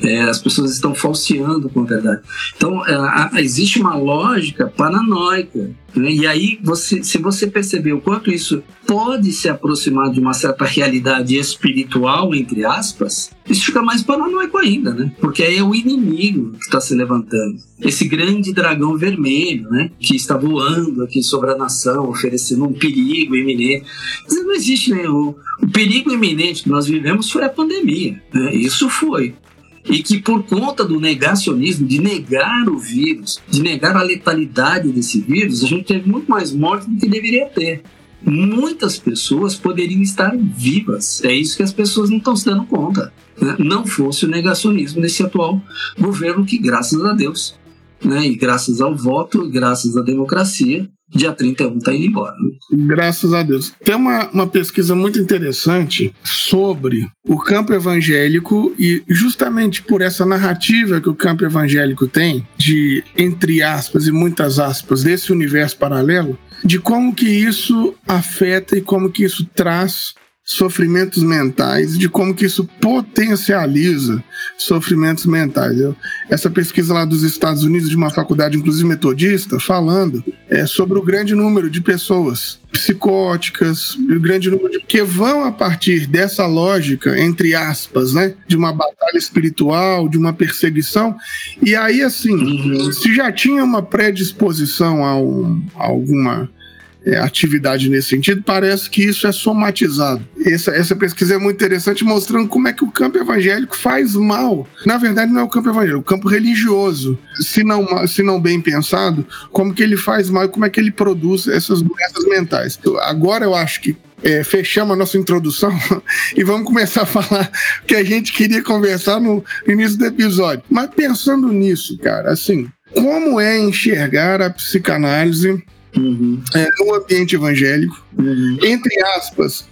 É, as pessoas estão falseando com a verdade. Então, é, existe uma lógica paranoica? E aí, você, se você perceber o quanto isso pode se aproximar de uma certa realidade espiritual, entre aspas, isso fica mais paranoico ainda, né? Porque aí é o inimigo que está se levantando. Esse grande dragão vermelho, né? Que está voando aqui sobre a nação, oferecendo um perigo iminente. Mas não existe nenhum. O perigo iminente que nós vivemos foi a pandemia. Né? Isso foi e que por conta do negacionismo, de negar o vírus, de negar a letalidade desse vírus, a gente teve muito mais mortes do que deveria ter. Muitas pessoas poderiam estar vivas. É isso que as pessoas não estão se dando conta. Né? Não fosse o negacionismo desse atual governo que, graças a Deus, né, e graças ao voto, graças à democracia, dia 31 está indo embora. Graças a Deus. Tem uma, uma pesquisa muito interessante sobre o campo evangélico e justamente por essa narrativa que o campo evangélico tem, de, entre aspas e muitas aspas, desse universo paralelo, de como que isso afeta e como que isso traz sofrimentos mentais, de como que isso potencializa sofrimentos mentais. Eu, essa pesquisa lá dos Estados Unidos, de uma faculdade, inclusive metodista, falando é, sobre o grande número de pessoas psicóticas, o grande número de que vão a partir dessa lógica, entre aspas, né, de uma batalha espiritual, de uma perseguição, e aí assim, uhum. se já tinha uma predisposição a, um, a alguma é, atividade nesse sentido, parece que isso é somatizado. Essa, essa pesquisa é muito interessante, mostrando como é que o campo evangélico faz mal. Na verdade, não é o campo evangélico, é o campo religioso. Se não, se não bem pensado, como que ele faz mal e como é que ele produz essas doenças mentais. Agora eu acho que é, fechamos a nossa introdução e vamos começar a falar o que a gente queria conversar no início do episódio. Mas pensando nisso, cara, assim, como é enxergar a psicanálise uhum. é, no ambiente evangélico. Uhum. Entre aspas,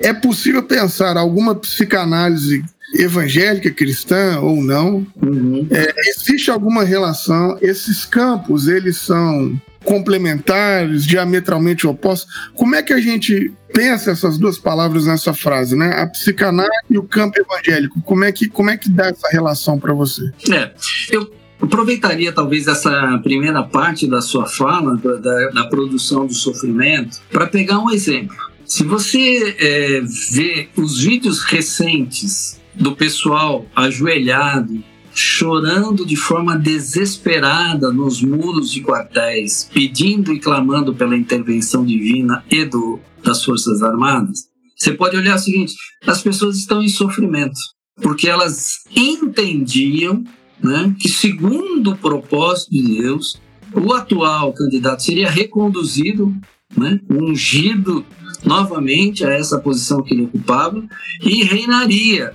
é possível pensar alguma psicanálise evangélica cristã ou não? Uhum. É, existe alguma relação? Esses campos, eles são complementares, diametralmente opostos. Como é que a gente pensa essas duas palavras nessa frase, né? A psicanálise e o campo evangélico. Como é que, como é que dá essa relação para você? É, eu aproveitaria talvez essa primeira parte da sua fala, da, da produção do sofrimento, para pegar um exemplo. Se você é, vê os vídeos recentes do pessoal ajoelhado, chorando de forma desesperada nos muros de quartéis, pedindo e clamando pela intervenção divina e do, das Forças Armadas, você pode olhar o seguinte: as pessoas estão em sofrimento, porque elas entendiam né, que, segundo o propósito de Deus, o atual candidato seria reconduzido, né, ungido novamente a essa posição que ele ocupava e reinaria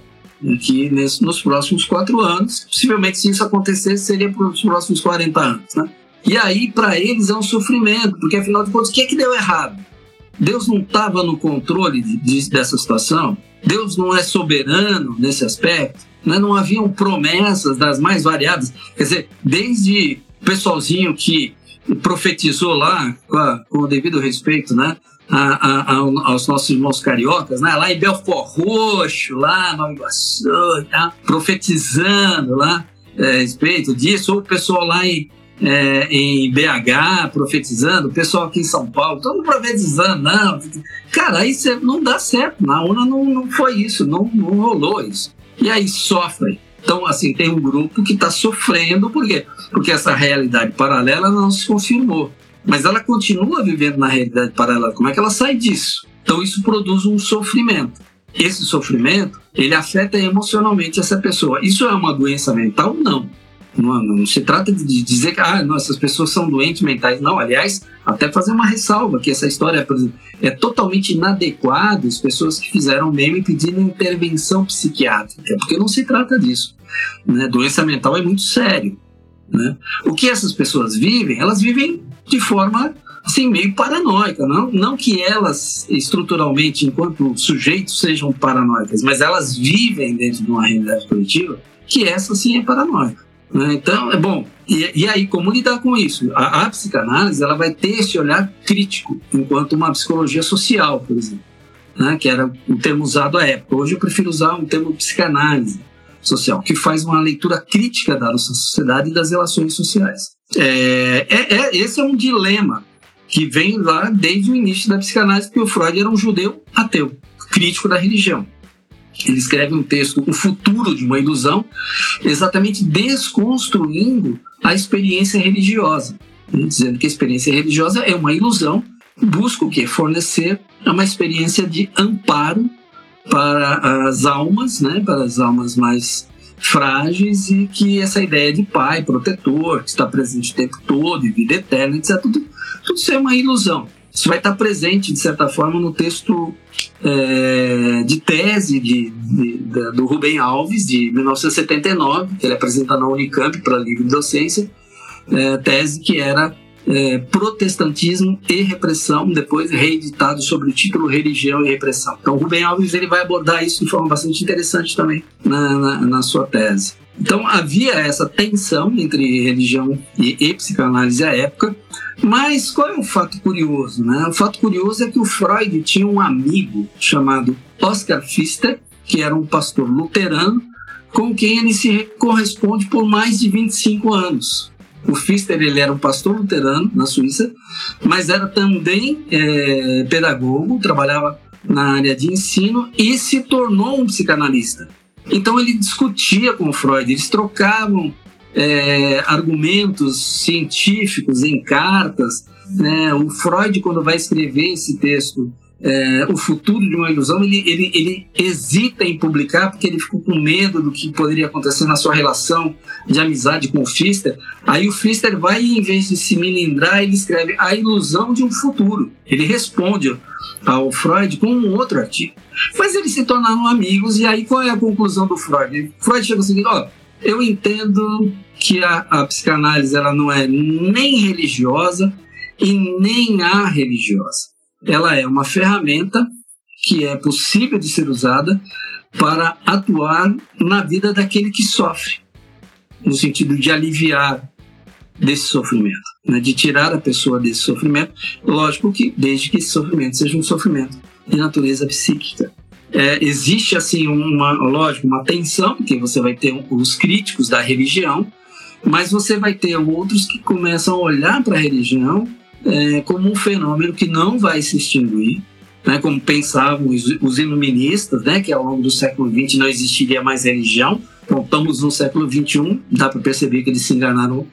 aqui nesse, nos próximos quatro anos. Possivelmente, se isso acontecesse, seria para os próximos 40 anos. Né? E aí, para eles, é um sofrimento, porque afinal de contas, o que é que deu errado? Deus não estava no controle de, de, dessa situação? Deus não é soberano nesse aspecto? Né? Não haviam promessas das mais variadas? Quer dizer, desde o pessoalzinho que profetizou lá, com, a, o devido respeito, né? A, a, aos nossos irmãos cariocas, né? lá em Belfort Roxo, lá no Iguaçu, tá? profetizando lá é, a respeito disso, ou o pessoal lá em, é, em BH profetizando, o pessoal aqui em São Paulo, todo mundo profetizando, não. Cara, cê, não dá certo, na UNA não, não foi isso, não, não rolou isso. E aí sofrem. Então, assim, tem um grupo que está sofrendo, por quê? Porque essa realidade paralela não se confirmou. Mas ela continua vivendo na realidade paralela. Como é que ela sai disso? Então, isso produz um sofrimento. Esse sofrimento, ele afeta emocionalmente essa pessoa. Isso é uma doença mental? Não. Não, não, se trata de dizer que ah, essas pessoas são doentes mentais. Não, aliás, até fazer uma ressalva que essa história exemplo, é totalmente inadequada as pessoas que fizeram meme pedindo intervenção psiquiátrica, porque não se trata disso. Né? Doença mental é muito sério. Né? O que essas pessoas vivem, elas vivem de forma assim, meio paranoica. Não, não que elas, estruturalmente, enquanto sujeitos, sejam paranoicas, mas elas vivem dentro de uma realidade coletiva que essa sim é paranoica. Né? Então, é bom. E, e, aí, como lidar com isso? A, a, psicanálise ela vai ter esse olhar crítico, enquanto uma psicologia social, por exemplo, né? que era o termo usado à época. Hoje eu prefiro usar um termo psicanálise social, que faz uma leitura crítica da nossa sociedade e das relações sociais. É, é, é, esse é um dilema que vem lá desde o início da psicanálise, porque o Freud era um judeu ateu, crítico da religião. Ele escreve um texto, O Futuro de uma Ilusão, exatamente desconstruindo a experiência religiosa, né? dizendo que a experiência religiosa é uma ilusão, busca o que? Fornecer uma experiência de amparo para as almas, né? para as almas mais frágeis e que essa ideia de pai protetor, que está presente o tempo todo, e vida eterna, etc., tudo, tudo isso é uma ilusão. Isso vai estar presente, de certa forma, no texto é, de tese de, de, de, do Rubem Alves, de 1979, que ele apresenta na Unicamp para livre docência, é, tese que era é, Protestantismo e Repressão, depois reeditado sobre o título Religião e Repressão. Então, Rubem Alves ele vai abordar isso de forma bastante interessante também na, na, na sua tese. Então, havia essa tensão entre religião e, e psicanálise à época, mas qual é o fato curioso? Né? O fato curioso é que o Freud tinha um amigo chamado Oscar Pfister, que era um pastor luterano, com quem ele se corresponde por mais de 25 anos. O Pfister ele era um pastor luterano na Suíça, mas era também é, pedagogo, trabalhava na área de ensino e se tornou um psicanalista. Então ele discutia com Freud, eles trocavam é, argumentos científicos em cartas. Né? O Freud, quando vai escrever esse texto, é, O Futuro de uma Ilusão, ele, ele, ele hesita em publicar porque ele ficou com medo do que poderia acontecer na sua relação de amizade com o Pfister. Aí o Pfister vai, em vez de se milindrar, ele escreve A Ilusão de um Futuro. Ele responde ao Freud com um outro artigo. Mas eles se tornaram amigos, e aí qual é a conclusão do Freud? Freud chega ao seguinte: ó, eu entendo que a, a psicanálise ela não é nem religiosa e nem a religiosa. Ela é uma ferramenta que é possível de ser usada para atuar na vida daquele que sofre, no sentido de aliviar desse sofrimento, né? de tirar a pessoa desse sofrimento, lógico que desde que esse sofrimento seja um sofrimento de natureza psíquica. É, existe assim uma lógico uma tensão porque você vai ter os críticos da religião mas você vai ter outros que começam a olhar para a religião é, como um fenômeno que não vai se extinguir né, como pensavam os, os iluministas, né, que ao longo do século XX não existiria mais religião. Então, estamos no século XXI, dá para perceber que eles se enganaram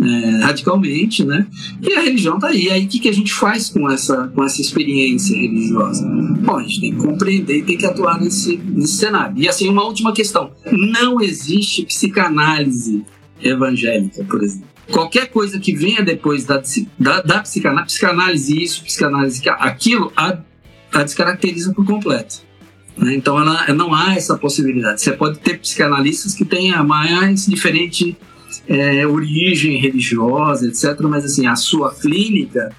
é, radicalmente, né? E a religião está aí. Aí o que, que a gente faz com essa, com essa experiência religiosa? Bom, a gente tem que compreender e tem que atuar nesse, nesse cenário. E assim, uma última questão: não existe psicanálise evangélica, por exemplo. Qualquer coisa que venha depois da, da, da psicanálise, psicanálise isso, psicanálise aquilo, a, a descaracteriza por completo. Né? Então ela, não há essa possibilidade. Você pode ter psicanalistas que tenham mais diferente é, origem religiosa, etc. Mas assim, a sua clínica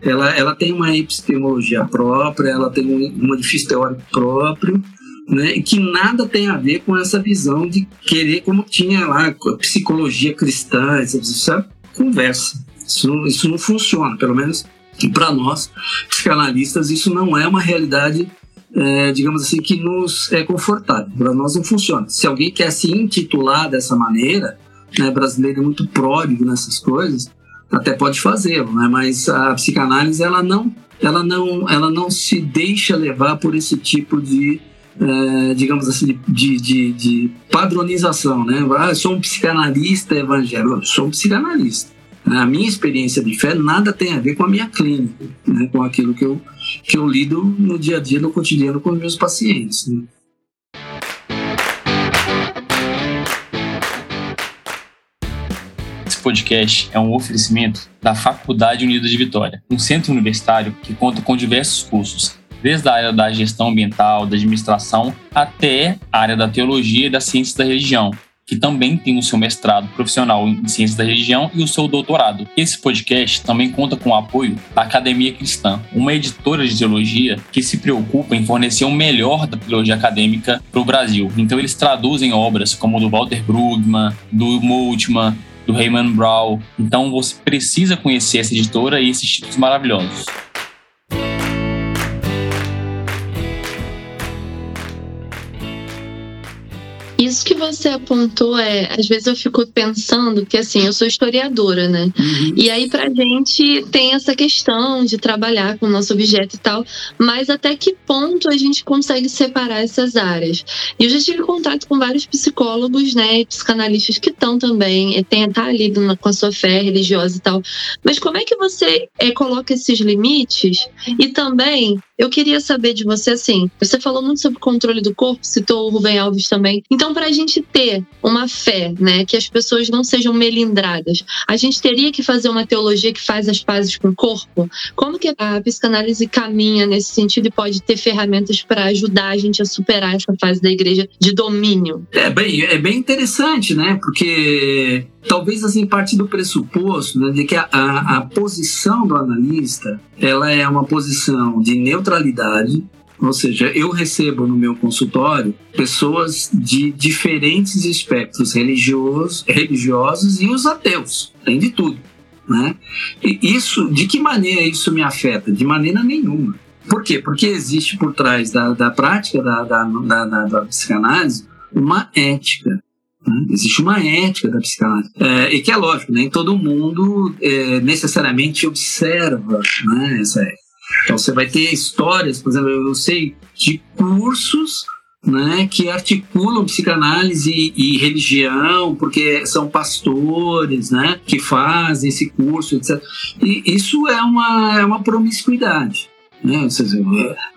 ela, ela tem uma epistemologia própria, ela tem um, um edifício teórico próprio, né, que nada tem a ver com essa visão de querer, como tinha lá, psicologia cristã, isso é conversa. Isso não, isso não funciona, pelo menos para nós, psicanalistas, isso não é uma realidade é, digamos assim, que nos é confortável. Para nós não funciona. Se alguém quer se intitular dessa maneira, né, brasileiro é muito pródigo nessas coisas, até pode fazê-lo, né? mas a psicanálise ela não, ela, não, ela não se deixa levar por esse tipo de, é, digamos assim, de, de, de padronização. Né? Ah, sou um psicanalista evangélico, sou um psicanalista. A minha experiência de fé nada tem a ver com a minha clínica, né? com aquilo que eu, que eu lido no dia a dia, no cotidiano com os meus pacientes. Né? Podcast é um oferecimento da Faculdade Unida de Vitória, um centro universitário que conta com diversos cursos, desde a área da gestão ambiental, da administração, até a área da teologia e das ciências da religião, que também tem o seu mestrado profissional em Ciências da Religião e o seu doutorado. Esse podcast também conta com o apoio da Academia Cristã, uma editora de teologia que se preocupa em fornecer o melhor da teologia acadêmica para o Brasil. Então eles traduzem obras como do Walter Brugman, do Multman, do Raymond Brown. Então você precisa conhecer essa editora e esses títulos maravilhosos. Isso que você apontou é, às vezes eu fico pensando que assim, eu sou historiadora, né? Uhum. E aí pra gente tem essa questão de trabalhar com o nosso objeto e tal, mas até que ponto a gente consegue separar essas áreas? E eu já tive contato com vários psicólogos, né, e psicanalistas que estão também, tem tá ali com a sua fé religiosa e tal. Mas como é que você é, coloca esses limites? E também eu queria saber de você assim, você falou muito sobre o controle do corpo, citou o Rubem Alves também. Então então, para a gente ter uma fé, né, que as pessoas não sejam melindradas, a gente teria que fazer uma teologia que faz as pazes com o corpo? Como que a psicanálise caminha nesse sentido e pode ter ferramentas para ajudar a gente a superar essa fase da igreja de domínio? É bem, é bem interessante, né? Porque talvez assim parte do pressuposto né, de que a, a, a, posição do analista ela é uma posição de neutralidade ou seja, eu recebo no meu consultório pessoas de diferentes espectros religiosos, religiosos e os ateus, tem de tudo. Né? E isso, de que maneira isso me afeta? De maneira nenhuma. Por quê? Porque existe por trás da, da prática da, da, da, da psicanálise uma ética. Né? Existe uma ética da psicanálise. É, e que é lógico, nem todo mundo é, necessariamente observa né, essa ética. Então você vai ter histórias, por exemplo, eu sei de cursos né, que articulam psicanálise e, e, religião, porque são pastores né, que fazem esse curso, etc. E isso é uma, é uma promiscuidade. Né? Seja,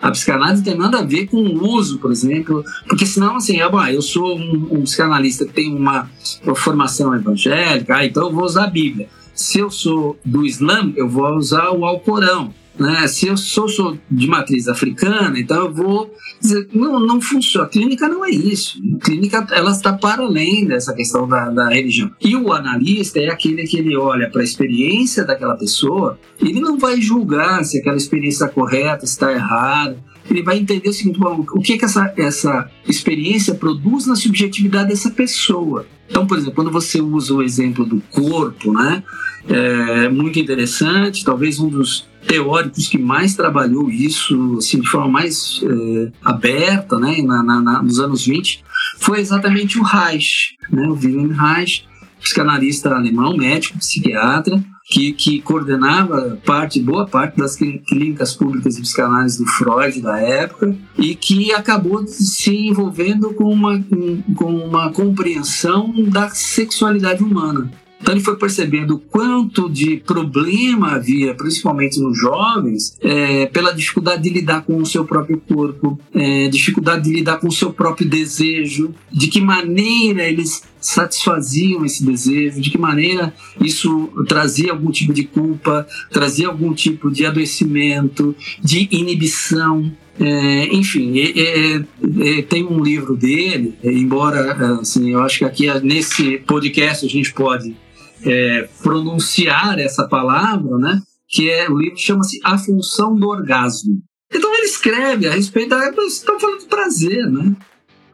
a psicanálise tem nada a ver com o uso, por exemplo, porque senão, assim, ah, eu sou um, um psicanalista que tem uma, uma formação evangélica, ah, então eu vou usar a Bíblia. Se eu sou do Islã, eu vou usar o Alcorão. Né? Se eu sou, sou, de matriz africana, então eu vou dizer, não, não funciona. A clínica não é isso. A clínica ela está para além dessa questão da, da religião. E o analista é aquele que ele olha para a experiência daquela pessoa, ele não vai julgar se aquela experiência está correta, se está errada. Ele vai entender o seguinte: bom, o que, que essa, essa experiência produz na subjetividade dessa pessoa. Então, por exemplo, quando você usa o exemplo do corpo, né? É muito interessante, talvez um dos teóricos que mais trabalhou isso assim, de forma mais é, aberta né, na, na, nos anos 20 foi exatamente o Reich, né, o Wilhelm Reich, psicanalista alemão, médico, psiquiatra, que, que coordenava parte, boa parte das clínicas públicas de psicanálise do Freud da época e que acabou se envolvendo com uma, com uma compreensão da sexualidade humana. Então ele foi percebendo o quanto de problema havia, principalmente nos jovens, é, pela dificuldade de lidar com o seu próprio corpo, é, dificuldade de lidar com o seu próprio desejo, de que maneira eles satisfaziam esse desejo, de que maneira isso trazia algum tipo de culpa, trazia algum tipo de adoecimento, de inibição. É, enfim, é, é, tem um livro dele, embora assim, eu acho que aqui nesse podcast a gente pode é, pronunciar essa palavra, né? Que é o livro chama-se A Função do Orgasmo. Então ele escreve a respeito da estão falando de prazer, né?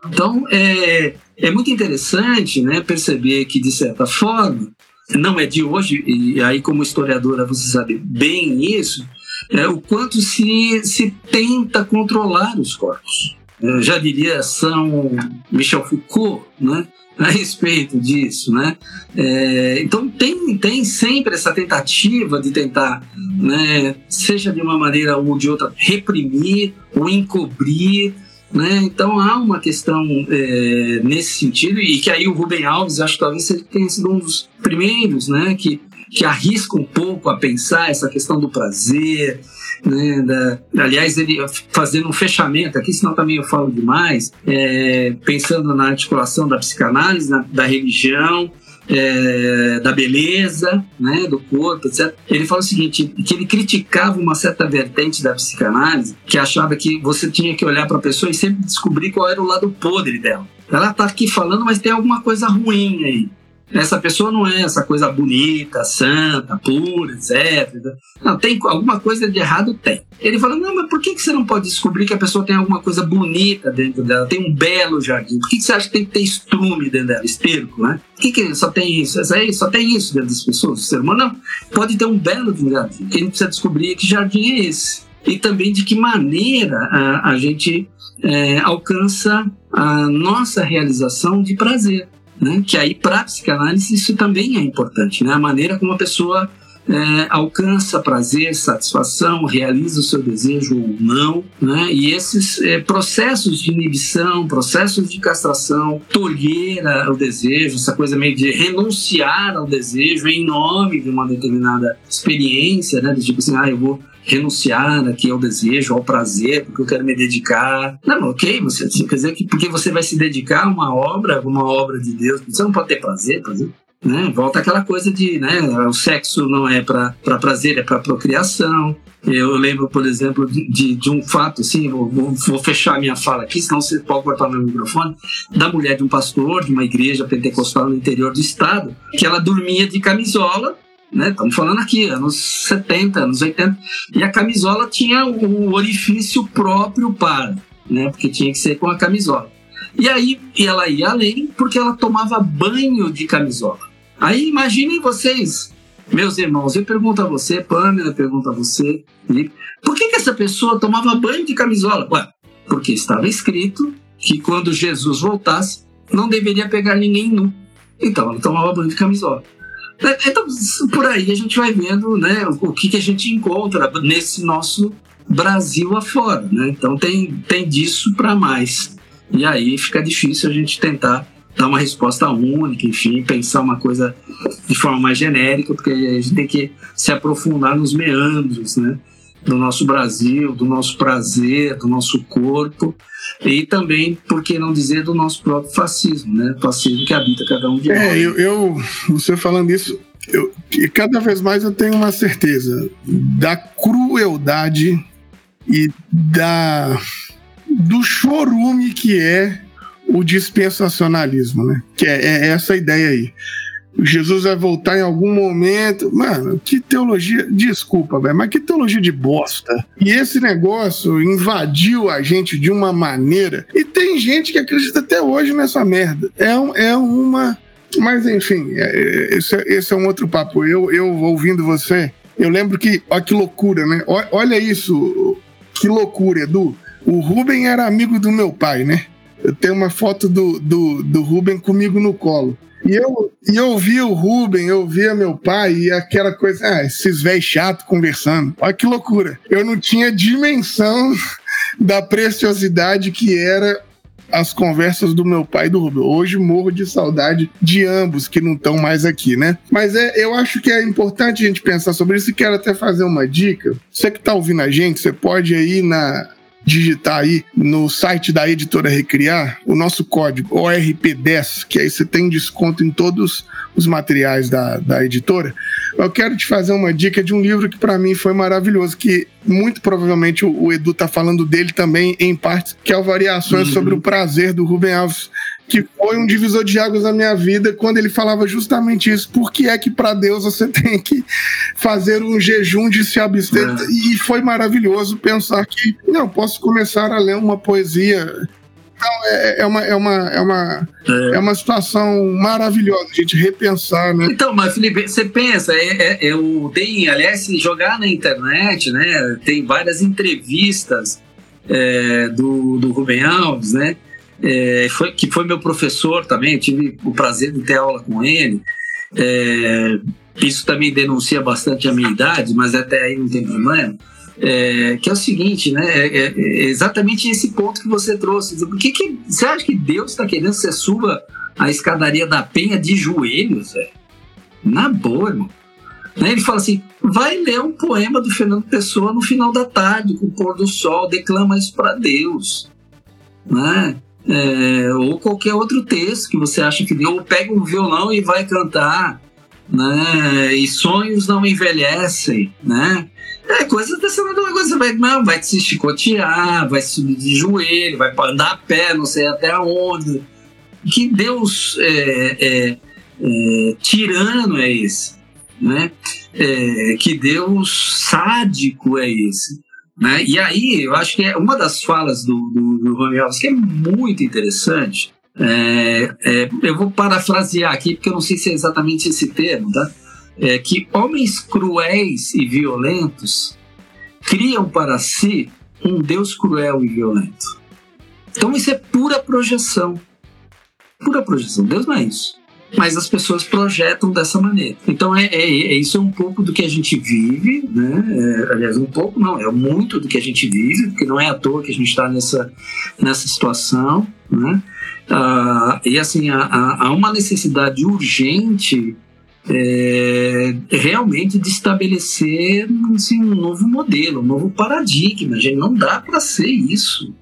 Então é, é muito interessante, né? Perceber que de certa forma não é de hoje e aí como historiadora você sabe bem isso, é o quanto se se tenta controlar os corpos. Eu já diria São Michel Foucault, né? a respeito disso, né? É, então tem, tem sempre essa tentativa de tentar, né, seja de uma maneira ou de outra, reprimir ou encobrir, né? Então há uma questão é, nesse sentido e que aí o Rubem Alves, acho que talvez ele tenha sido um dos primeiros, né, que que arrisca um pouco a pensar essa questão do prazer, né, da, aliás, ele fazendo um fechamento aqui, senão também eu falo demais, é, pensando na articulação da psicanálise, na, da religião, é, da beleza, né, do corpo, etc. Ele fala o seguinte, que ele criticava uma certa vertente da psicanálise, que achava que você tinha que olhar para a pessoa e sempre descobrir qual era o lado podre dela. Ela está aqui falando, mas tem alguma coisa ruim aí. Essa pessoa não é essa coisa bonita, santa, pura, etc. Não, tem alguma coisa de errado? Tem. Ele fala, não, mas por que você não pode descobrir que a pessoa tem alguma coisa bonita dentro dela, tem um belo jardim? Por que você acha que tem que ter estrume dentro dela, esterco, né? Por que, que só tem isso? Essa aí, só tem isso dentro das pessoas? O ser humano não. Pode ter um belo jardim. O que a gente precisa descobrir é que jardim é esse. E também de que maneira a, a gente é, alcança a nossa realização de prazer. Né? Que aí, para psicanálise, isso também é importante, né? A maneira como a pessoa é, alcança prazer, satisfação, realiza o seu desejo ou não, né? E esses é, processos de inibição, processos de castração, tolher o desejo, essa coisa meio de renunciar ao desejo em nome de uma determinada experiência, né? De tipo assim, ah, eu vou renunciar aqui ao desejo, ao prazer, porque eu quero me dedicar. Não, ok, você quer dizer que porque você vai se dedicar a uma obra, uma obra de Deus, você não pode ter prazer, prazer. Né? Volta aquela coisa de, né, o sexo não é para prazer, é para procriação. Eu lembro, por exemplo, de, de um fato, assim, vou, vou, fechar minha fala aqui, senão você pode cortar meu microfone, da mulher de um pastor de uma igreja pentecostal no interior do estado, que ela dormia de camisola né? Estamos falando aqui, anos 70, anos 80. E a camisola tinha o orifício próprio para, né? Porque tinha que ser com a camisola. E aí ela ia além porque ela tomava banho de camisola. Aí imaginem vocês, meus irmãos, eu pergunto a você, Pamela, pergunto a você, Felipe, por que, que essa pessoa tomava banho de camisola? Ué, porque estava escrito que quando Jesus voltasse, não deveria pegar ninguém nu. Então ela tomava banho de camisola. É, então, por aí a gente vai vendo né, o que, que a gente encontra nesse nosso Brasil afora. Né? Então, tem, tem disso para mais. E aí fica difícil a gente tentar dar uma resposta única, enfim, pensar uma coisa de forma mais genérica, porque a gente tem que se aprofundar nos meandros, né? do nosso Brasil, do nosso prazer, do nosso corpo e também, por que não dizer, do nosso próprio fascismo, né? Fascismo que habita cada um de é, nós. É, eu, eu, você falando isso, eu, e cada vez mais eu tenho uma certeza da crueldade e da do chorume que é o dispensacionalismo, né? Que é, é essa ideia aí. Jesus vai voltar em algum momento. Mano, que teologia. Desculpa, velho, mas que teologia de bosta. E esse negócio invadiu a gente de uma maneira. E tem gente que acredita até hoje nessa merda. É, um, é uma. Mas enfim, é, é, esse, é, esse é um outro papo. Eu, eu ouvindo você, eu lembro que. Olha que loucura, né? Olha isso. Que loucura, Edu. O Ruben era amigo do meu pai, né? Tenho uma foto do, do, do Ruben comigo no colo. E eu, e eu via o Ruben, eu via meu pai e aquela coisa, ah, esses velhos chatos conversando. Olha que loucura. Eu não tinha dimensão da preciosidade que era as conversas do meu pai e do Rubio. Hoje morro de saudade de ambos que não estão mais aqui, né? Mas é, eu acho que é importante a gente pensar sobre isso e quero até fazer uma dica. Você que está ouvindo a gente, você pode ir na digitar aí no site da editora Recriar o nosso código ORP10, que aí você tem desconto em todos os materiais da, da editora. Eu quero te fazer uma dica de um livro que para mim foi maravilhoso, que muito provavelmente o, o Edu tá falando dele também em partes, que é o Variações uhum. sobre o Prazer do Rubem Alves que foi um divisor de águas na minha vida quando ele falava justamente isso. Por que é que para Deus você tem que fazer um jejum de se abster? É. E foi maravilhoso pensar que, não, posso começar a ler uma poesia. Então, é, é, uma, é, uma, é, uma, é. é uma situação maravilhosa a gente repensar, né? Então, mas Felipe, você pensa, é, é, eu tenho, aliás, jogar na internet, né? Tem várias entrevistas é, do, do Rubem Alves, né? É, foi, que foi meu professor também, tive o prazer de ter aula com ele. É, isso também denuncia bastante a minha idade, mas até aí não tem problema. É, que é o seguinte, né? É, é, é exatamente esse ponto que você trouxe. Por que, que você acha que Deus está querendo que você suba a escadaria da penha de joelhos, velho? Na boa, irmão. Né? Ele fala assim: vai ler um poema do Fernando Pessoa no final da tarde, com o pôr do sol, declama isso para Deus. Né? É, ou qualquer outro texto que você acha que ou pega um violão e vai cantar, né? E sonhos não envelhecem, né? É coisa dessa coisa, vai, não, vai se chicotear, vai subir de joelho, vai andar a pé, não sei até onde. Que Deus é, é, é tirano é esse, né? É, que Deus sádico é esse. Né? E aí, eu acho que é uma das falas do, do, do Rony Alves que é muito interessante. É, é, eu vou parafrasear aqui, porque eu não sei se é exatamente esse termo, tá? É que homens cruéis e violentos criam para si um Deus cruel e violento. Então isso é pura projeção. Pura projeção. Deus não é isso mas as pessoas projetam dessa maneira. Então, é, é, é isso é um pouco do que a gente vive, né? É, aliás, um pouco não, é muito do que a gente vive, porque não é à toa que a gente está nessa, nessa situação, né? Ah, e assim, há, há uma necessidade urgente é, realmente de estabelecer assim, um novo modelo, um novo paradigma. Gente, não dá para ser isso.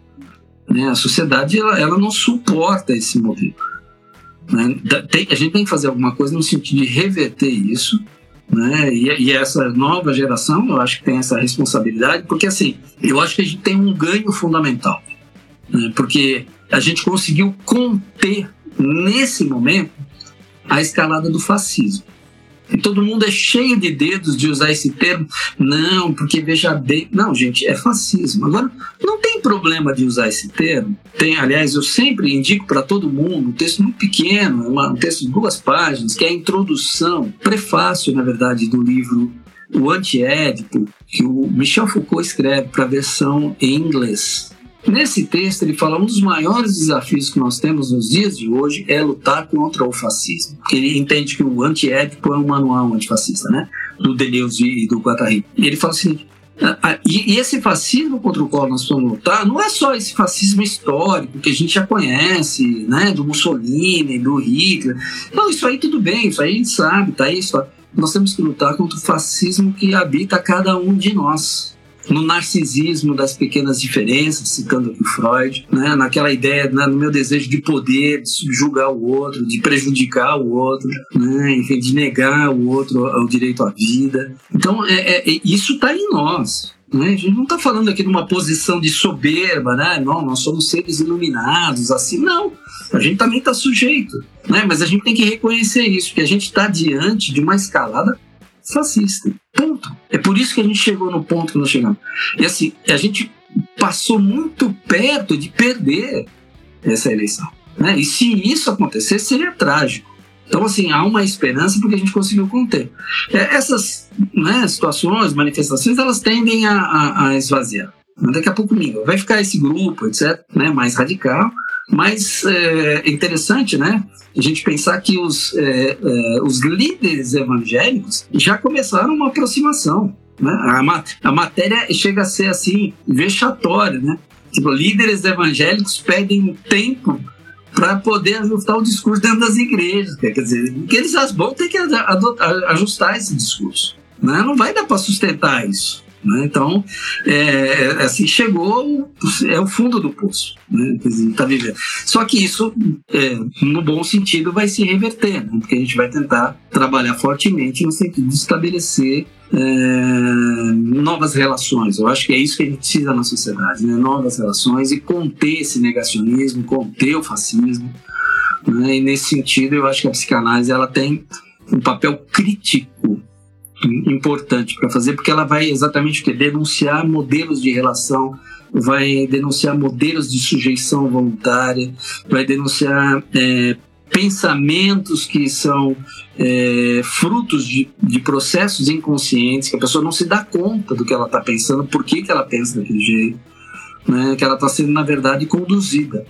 Né? A sociedade ela, ela não suporta esse modelo. Né? Tem, a gente tem que fazer alguma coisa no sentido de reverter isso. Né? E, e, essa nova geração, eu acho que tem essa responsabilidade, porque assim, eu acho que a gente tem um ganho fundamental. Né? Porque a gente conseguiu conter, nesse momento, a escalada do fascismo. E todo mundo é cheio de dedos de usar esse termo. Não, porque veja bem. Não, gente, é fascismo. Agora, não tem problema de usar esse termo. Tem, aliás, eu sempre indico para todo mundo um texto muito pequeno, um texto de duas páginas, que é a introdução, prefácio, na verdade, do livro O Antiédipo, que o Michel Foucault escreve para a versão em inglês. Nesse texto, ele fala um dos maiores desafios que nós temos nos dias de hoje é lutar contra o fascismo. Ele entende que o antiético é um manual antifascista, né? Do Deleuze e do Guattari. Ele fala o seguinte: e, esse fascismo contra o qual nós vamos lutar não é só esse fascismo histórico que a gente já conhece, né, do Mussolini, do Hitler. Não, isso aí tudo bem, isso aí a gente sabe, tá isso. Nós temos que lutar contra o fascismo que habita cada um de nós no narcisismo das pequenas diferenças, citando aqui Freud, né? naquela ideia, né? no meu desejo de poder, de subjugar o outro, de prejudicar o outro, né? enfim, de negar o outro o direito à vida. Então, é, é, é isso está em nós. Né? A gente não está falando aqui de uma posição de soberba, né? Não, nós somos seres iluminados, assim, não. A gente também está sujeito, né? Mas a gente tem que reconhecer isso, que a gente está diante de uma escalada fascista. Ponto. É por isso que a gente chegou no ponto que nós chegamos. E assim, a gente passou muito perto de perder essa eleição. Né? E se isso acontecer, seria trágico. Então, assim, há uma esperança porque a gente conseguiu conter. É, essas né, situações, manifestações, elas tendem a, a, a esvaziar. Daqui a pouco, vai ficar esse grupo, etc., né, mais radical, Mas é interessante, né? A gente pensar que os, é, é, os líderes evangélicos já começaram uma aproximação. Né? A, a matéria chega a ser assim, vexatória, né? Tipo, líderes evangélicos pedem tempo para poder ajustar o discurso dentro das igrejas. Quer dizer, que eles vão ter que adotar, ajustar esse discurso. Né? Não vai dar para sustentar isso. Né? Então, é, é, assim, chegou, é o fundo do poço, né? tá vivendo. Só que isso, é, no bom sentido, vai se reverter, né? porque a gente vai tentar trabalhar fortemente no sentido de estabelecer é, novas relações. Eu acho que é isso que a gente precisa na sociedade, né? novas relações e conter esse negacionismo, conter o fascismo. Né? E nesse sentido, eu acho que a psicanálise ela tem um papel crítico importante para fazer, porque ela vai exatamente o que? Denunciar modelos de relação, vai denunciar modelos de sujeição voluntária, vai denunciar é, pensamentos que são é, frutos de, de, processos inconscientes, que a pessoa não se dá conta do que ela está pensando, por que, que ela pensa daquele jeito, né? que ela está sendo, na verdade, conduzida?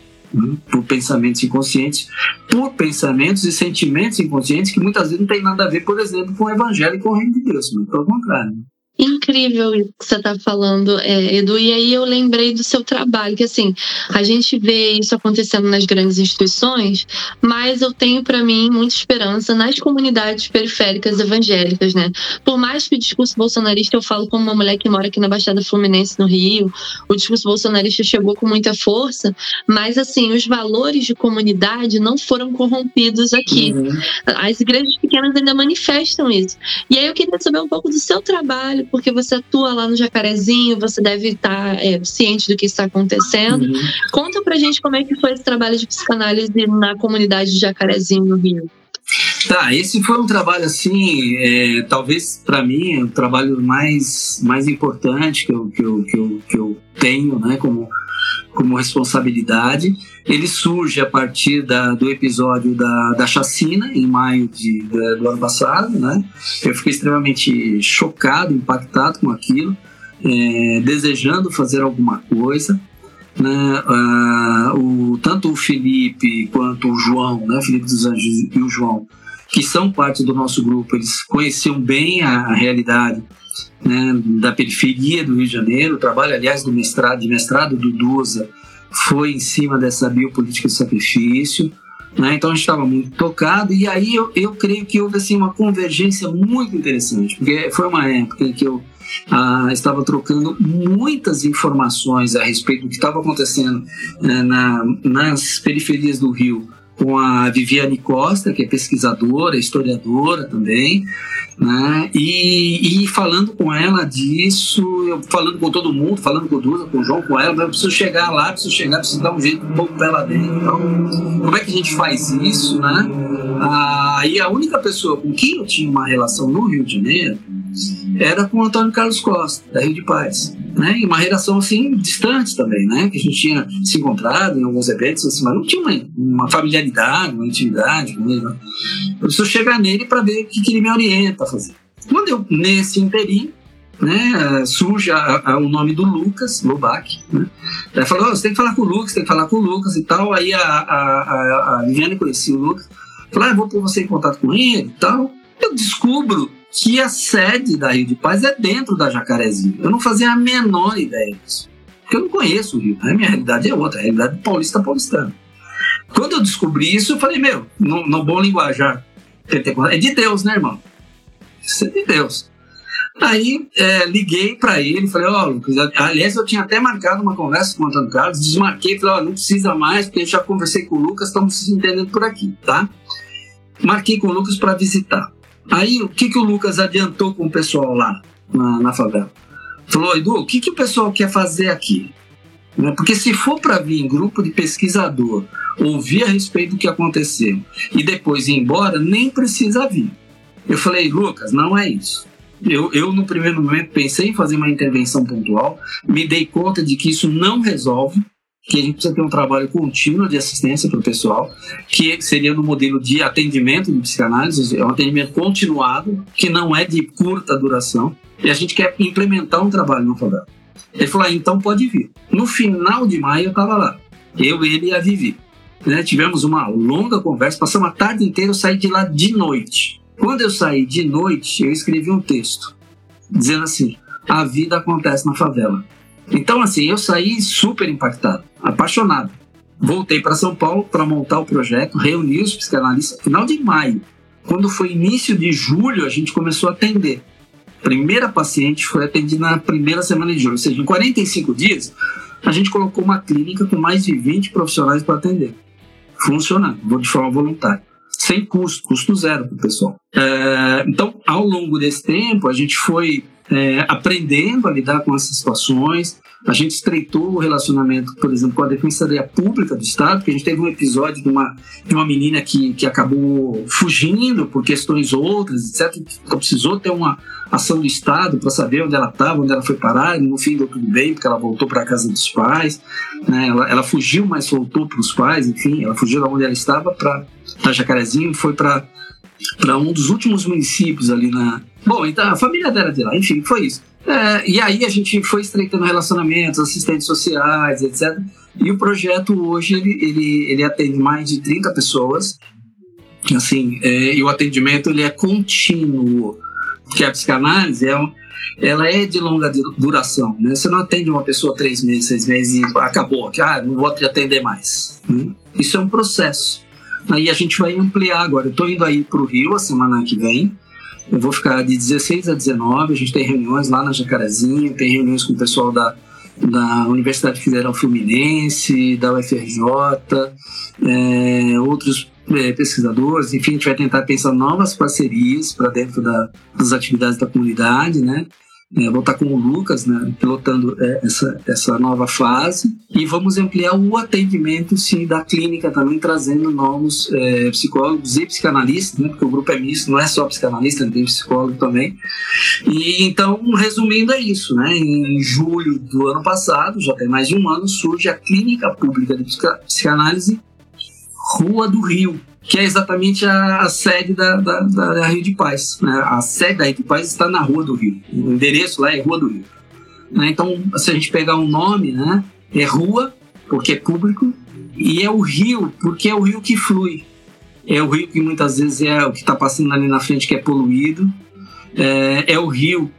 Por pensamentos inconscientes, por pensamentos e sentimentos inconscientes que muitas vezes não tem nada a ver, por exemplo, com o evangelho e com o reino de Deus, mas pelo contrário. Incrível isso que você está falando, é, Edu. E aí eu lembrei do seu trabalho, que assim, a gente vê isso acontecendo nas grandes instituições, mas eu tenho para mim muita esperança nas comunidades periféricas evangélicas, né? Por mais que o discurso bolsonarista, eu falo como uma mulher que mora aqui na Baixada Fluminense, no Rio, o discurso bolsonarista chegou com muita força, mas assim, os valores de comunidade não foram corrompidos aqui. Uhum. As igrejas pequenas ainda manifestam isso. E aí eu queria saber um pouco do seu trabalho porque você atua lá no Jacarezinho, você deve estar é, ciente do que está acontecendo. Uhum. Conta pra gente como é que foi esse trabalho de psicanálise na comunidade de Jacarezinho no Rio. Tá, esse foi um trabalho assim, é, talvez para mim o trabalho mais, mais importante que eu, que eu, que eu, que eu tenho, né, como como responsabilidade. Ele surge a partir da, do episódio da, da chacina, em maio de, do ano passado. Né? Eu fiquei extremamente chocado, impactado com aquilo, é, desejando fazer alguma coisa. Né? Ah, o, tanto o Felipe quanto o João, né? Felipe dos Anjos e o João, que são parte do nosso grupo, eles conheciam bem a, realidade né, da periferia do Rio de Janeiro. O trabalho, aliás, do mestrado, de mestrado do Dusa foi em cima dessa biopolítica de sacrifício. Né? Então a gente estava muito tocado e aí eu, eu creio que houve assim, uma convergência muito interessante, porque foi uma época em que eu ah, estava trocando muitas informações a respeito do que estava acontecendo né, na, nas periferias do Rio com a Viviane Costa, que é pesquisadora, historiadora também, né? E, e, falando com ela disso, eu falando com todo mundo, falando com o Duda, com o João, com ela, eu preciso chegar lá, preciso chegar, preciso dar um jeito pouco pra ela dentro. Então, como é que a gente faz isso, né? Ah, e a única pessoa com quem eu tinha uma relação no Rio de Janeiro era com o Antônio Carlos Costa, da Rio de Paz. Né? E uma relação assim distante também, né? Que a gente tinha se encontrado em alguns eventos, assim, mas não tinha uma, uma familiaridade, uma intimidade com ele. Né? Eu preciso chegar nele para ver o que, que ele me orienta a fazer. Quando eu, nesse interim, né, surge a, a, o nome do Lucas Lubac, né? Ele falou, oh, você tem que falar com o Lucas, tem que falar com o Lucas e tal. Aí a, a, a Viviane conhecia o Lucas, falou, ah, vou pôr você em contato com ele e tal. Eu descubro que a sede da Rio de Paz é dentro da Jacarezinho. Eu não fazia a menor ideia disso. Porque eu não conheço o Rio, né? minha realidade é outra, a realidade paulista paulistana. Quando eu descobri isso, eu falei, meu, no, no bom linguajar, é de Deus, né, irmão? Isso é de Deus. Aí é, liguei para ele, falei, ó, oh, Lucas, aliás, eu tinha até marcado uma conversa com o Antônio Carlos, desmarquei, falei, ó, oh, não precisa mais, porque eu já conversei com o Lucas, estamos se entendendo por aqui, tá? Marquei com o Lucas para visitar. Aí o que, que o Lucas adiantou com o pessoal lá na, na favela? Falou, Edu, o que, que o pessoal quer fazer aqui? Né, porque se for para vir em grupo de pesquisador, ouvir a respeito do que aconteceu e depois ir embora, nem precisa vir. Eu falei, Lucas, não é isso. Eu, eu, no primeiro momento, pensei em fazer uma intervenção pontual, me dei conta de que isso não resolve, que a gente precisa ter um trabalho contínuo de assistência para o pessoal, que seria no modelo de atendimento de psicanálise, é um atendimento continuado, que não é de curta duração, e a gente quer implementar um trabalho no favela. Ele falou, ah, então pode vir. No final de maio eu estava lá, eu, ele e a Vivi. né, tivemos uma longa conversa, passamos a tarde inteira, eu saí de lá de noite. Quando eu saí de noite, eu escrevi um texto dizendo assim: a vida acontece na favela. Então, assim, eu saí super impactado, apaixonado. Voltei para São Paulo para montar o projeto, reuni os psicanalistas, final de maio. Quando foi início de julho, a gente começou a atender. Primeira paciente foi atendida na primeira semana de julho, ou seja, em 45 dias, a gente colocou uma clínica com mais de 20 profissionais para atender. Funcionando, de forma voluntária. Sem custo, custo zero para o pessoal. É, então, ao longo desse tempo, a gente foi é, aprendendo a lidar com essas situações. A gente estreitou o relacionamento, por exemplo, com a Defensoria Pública do Estado, porque a gente teve um episódio de uma, de uma menina que, que acabou fugindo por questões outras, etc. Então precisou ter uma ação do Estado para saber onde ela estava, onde ela foi parar. No fim deu tudo bem, porque ela voltou para a casa dos pais. Né? Ela, ela fugiu, mas voltou para os pais, enfim, ela fugiu da onde ela estava para Jacarezinho e foi para para um dos últimos municípios ali na. Bom, então a família dela de lá, enfim, foi isso. É, e aí a gente foi estreitando relacionamentos, assistentes sociais, etc. E o projeto hoje ele, ele, ele atende mais de 30 pessoas. Assim, é, e o atendimento ele é contínuo, porque a psicanálise é, ela é de longa duração. Né? Você não atende uma pessoa três meses, seis meses e acabou, ah, não vou te atender mais. Né? Isso é um processo. Aí a gente vai ampliar agora. Eu estou indo aí para o Rio a semana que vem. Eu vou ficar de 16 a 19. A gente tem reuniões lá na Jacarezinho, tem reuniões com o pessoal da, da Universidade Federal Fluminense, da UFRJ, é, outros é, pesquisadores. Enfim, a gente vai tentar pensar novas parcerias para dentro da, das atividades da comunidade, né? É, vou estar com o Lucas, né, pilotando é, essa, essa nova fase. E vamos ampliar o atendimento, sim, da clínica também, trazendo novos é, psicólogos e psicanalistas, né, porque o grupo é misto, não é só psicanalista, tem psicólogo também. E então, resumindo, é isso. Né, em julho do ano passado, já tem mais de um ano, surge a Clínica Pública de Psicanálise Rua do Rio, que é exatamente a, sede da, da, da, Rio de Paz. Né? A sede da Rio de Paz está na Rua do Rio. O endereço lá é Rua do Rio. Né? Então, se a gente pegar um nome, né? é Rua, porque é público, e é o rio, porque é o rio que flui. É o rio que muitas vezes é o que está passando ali na frente que é poluído. É, é o rio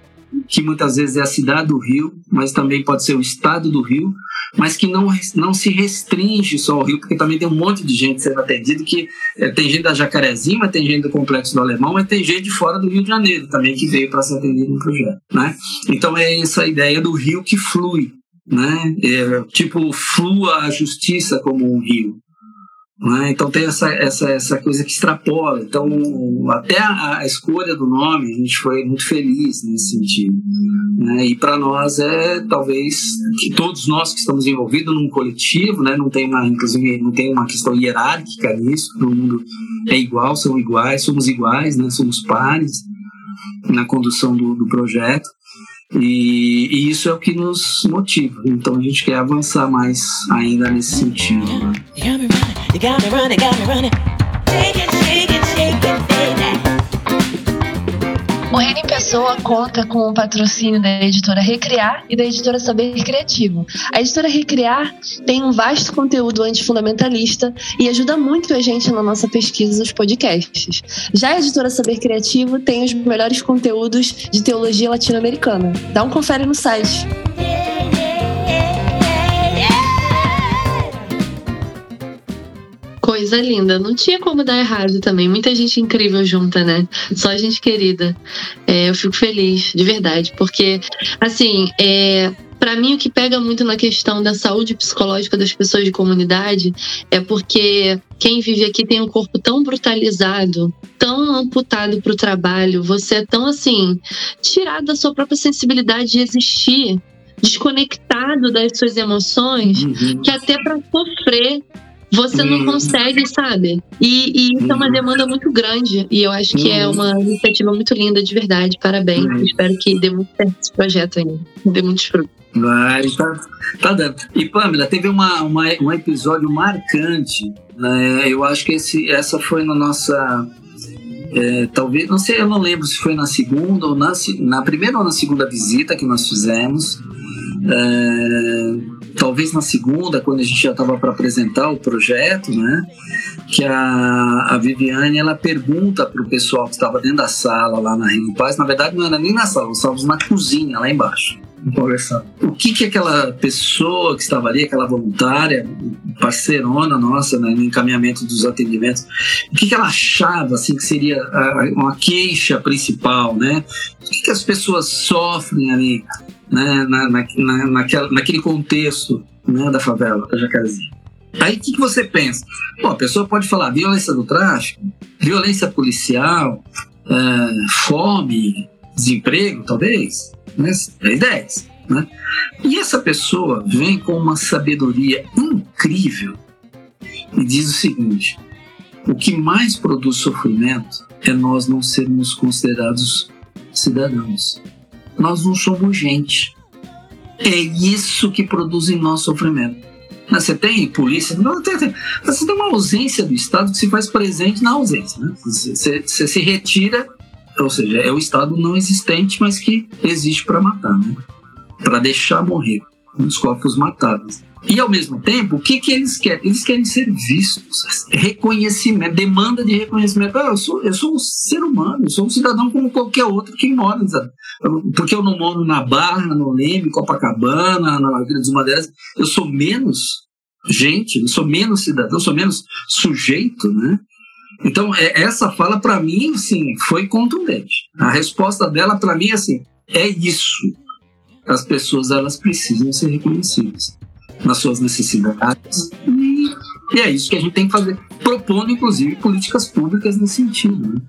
que muitas vezes é a cidade do Rio, mas também pode ser o estado do Rio, mas que não, não se restringe só ao Rio, porque também tem um monte de gente sendo atendido, que é, tem gente da Jacarezinho, mas tem gente do Complexo do Alemão, mas tem gente de fora do Rio de Janeiro também que veio para ser atendido no projeto, né? Então é essa ideia do rio que flui, né? É, tipo, flua a justiça como um rio, né? Então tem essa, essa, essa coisa que extrapola. Então, até a, a, escolha do nome, a gente foi muito feliz nesse sentido. Né? E para nós é talvez que todos nós que estamos envolvidos num coletivo, né? não tem uma, inclusive, não tem uma questão hierárquica nisso, todo mundo é igual, são iguais, somos iguais, né? somos pares na condução do, do projeto. E, isso é o que nos motiva. Então a gente quer avançar mais ainda nesse sentido. Morrer em Pessoa conta com o patrocínio da editora Recriar e da editora Saber Criativo. A editora Recriar tem um vasto conteúdo antifundamentalista e ajuda muito a gente na nossa pesquisa dos podcasts. Já a editora Saber Criativo tem os melhores conteúdos de teologia latino-americana. Dá um confere no site. Coisa linda. Não tinha como dar errado também. Muita gente incrível junta, né? Só gente querida. É, eu fico feliz, de verdade. Porque, assim, é, para mim o que pega muito na questão da saúde psicológica das pessoas de comunidade é porque quem vive aqui tem um corpo tão brutalizado, tão amputado para o trabalho, você é tão assim tirado da sua própria sensibilidade de existir, desconectado das suas emoções, uhum. que até para sofrer você não uhum. consegue, sabe? E, e isso é uma uhum. demanda muito grande. E eu acho que é uhum. uma iniciativa muito linda, de verdade. Parabéns. Espero que dê muito certo esse projeto ainda. Dê muitos frutos. Vai, tá, tá dando. E Pamela, teve uma, uma, um episódio marcante. Né? Eu acho que esse, essa foi na nossa. É, talvez, não sei, eu não lembro se foi na segunda ou na, na primeira ou na segunda visita que nós fizemos. É, talvez na segunda, quando a gente já estava para apresentar o projeto, né? Que a, a Viviane ela pergunta para o pessoal que estava dentro da sala lá na Reino Paz, na verdade não era nem na sala, nós estávamos na cozinha lá embaixo conversando. O que que aquela pessoa que estava ali, aquela voluntária, parceirona nossa né, no encaminhamento dos atendimentos, o que que ela achava assim que seria a, uma queixa principal, né? O que que as pessoas sofrem ali, né, na, na, na, naquela, naquele contexto né, da favela da Jacarezinho? Aí o que, que você pensa? Bom, a pessoa pode falar violência do tráfico, violência policial, é, fome, desemprego, talvez né? 10, né? E essa pessoa vem com uma sabedoria incrível e diz o seguinte: o que mais produz sofrimento é nós não sermos considerados cidadãos. Nós não somos gente. É isso que produz em nós sofrimento. Você tem polícia, você tem uma ausência do Estado que se faz presente na ausência. Né? Você, você se retira ou seja, é o Estado não existente, mas que existe para matar, né? para deixar morrer os corpos matados. E ao mesmo tempo, o que, que eles querem? Eles querem ser vistos, reconhecimento, demanda de reconhecimento. Ah, eu, sou, eu sou um ser humano, eu sou um cidadão como qualquer outro que mora. Sabe? Porque eu não moro na Barra, no Leme, Copacabana, na Vila dos Madeiras. Eu sou menos gente, eu sou menos cidadão, eu sou menos sujeito, né? Então, é, essa fala, para mim, sim, foi contundente. A resposta dela, para mim, assim, é isso. As pessoas, elas precisam ser reconhecidas nas suas necessidades. E, e é isso que a gente tem que fazer, propondo, inclusive, políticas públicas nesse sentido. Né?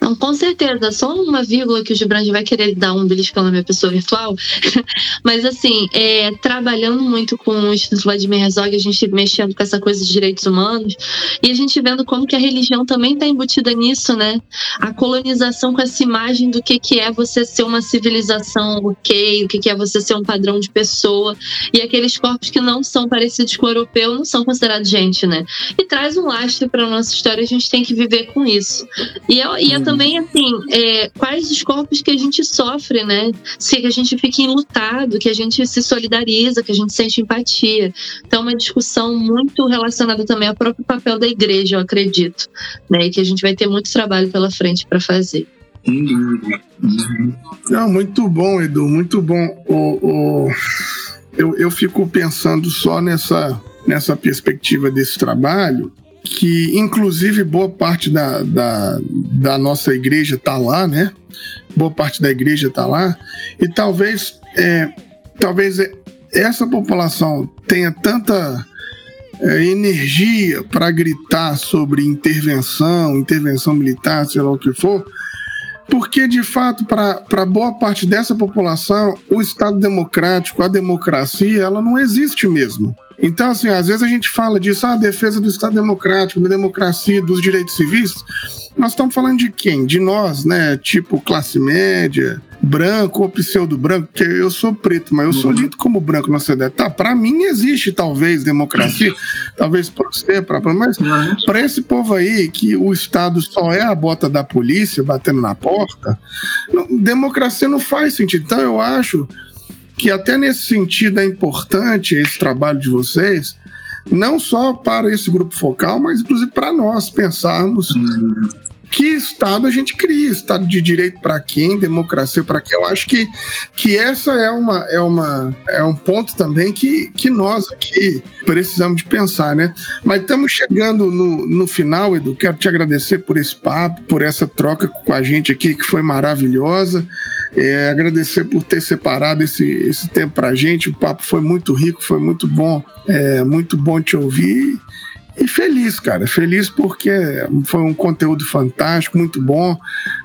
Não, com certeza. Só uma vírgula que o Gibran vai querer dar um beliscão na minha pessoa virtual. Mas, assim, é, trabalhando muito com o Instituto Vladimir Herzog, a gente mexendo com essa coisa de direitos humanos e a gente vendo como que a religião também está embutida nisso, né? A colonização com essa imagem do que, que é você ser uma civilização ok, o que, que é você ser um padrão de pessoa e aqueles corpos que não são parecidos com o europeu não são considerados gente, né? E traz um lastre para nossa história, a gente tem que viver com isso. E, é, e é também, assim, é, quais os corpos que a gente sofre, né? Se a gente fica enlutado, que a gente se solidariza, que a gente sente empatia. Então, uma discussão muito relacionada também ao próprio papel da igreja, eu acredito, né? E que a gente vai ter muito trabalho pela frente para fazer. Não, muito bom, Edu, muito bom. O, o, eu, eu fico pensando só nessa, nessa perspectiva desse trabalho que inclusive boa parte da, da, da nossa igreja está lá, né? Boa parte da igreja está lá, e talvez, é, talvez essa população tenha tanta é, energia para gritar sobre intervenção, intervenção militar, sei lá o que for, porque de fato para boa parte dessa população o Estado democrático, a democracia, ela não existe mesmo. Então, assim, às vezes a gente fala disso, ah, a defesa do Estado Democrático, da democracia, dos direitos civis. Nós estamos falando de quem? De nós, né? Tipo classe média, branco ou pseudo-branco, porque eu sou preto, mas eu sou uhum. dito como branco na sociedade. Tá, para mim existe talvez democracia, talvez para você, pra, mas uhum. para esse povo aí que o Estado só é a bota da polícia batendo na porta, não, democracia não faz sentido. Então eu acho que até nesse sentido é importante esse trabalho de vocês, não só para esse grupo focal, mas inclusive para nós pensarmos uhum. Que Estado a gente cria, Estado de direito para quem, democracia para quem. Eu acho que, que essa é, uma, é, uma, é um ponto também que, que nós aqui precisamos de pensar, né? Mas estamos chegando no, no final, Edu. Quero te agradecer por esse papo, por essa troca com a gente aqui, que foi maravilhosa. É, agradecer por ter separado esse, esse tempo para a gente. O papo foi muito rico, foi muito bom, é, muito bom te ouvir. E feliz, cara, feliz porque foi um conteúdo fantástico, muito bom.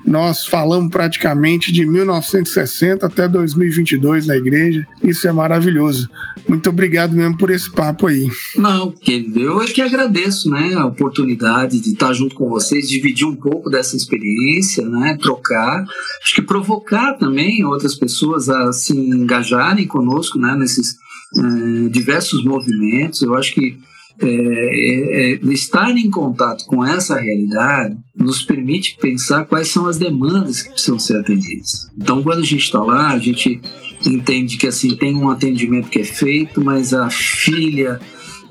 Nós falamos praticamente de 1960 até 2022 na igreja. Isso é maravilhoso. Muito obrigado mesmo por esse papo aí. Não, eu é que agradeço, né, a oportunidade de estar junto com vocês, dividir um pouco dessa experiência, né, trocar, acho que provocar também outras pessoas a se engajarem conosco, né, nesses é, diversos movimentos. Eu acho que é, é, é, estar em contato com essa realidade nos permite pensar quais são as demandas que precisam ser atendidas. Então, quando a gente está lá, a gente entende que assim tem um atendimento que é feito, mas a filha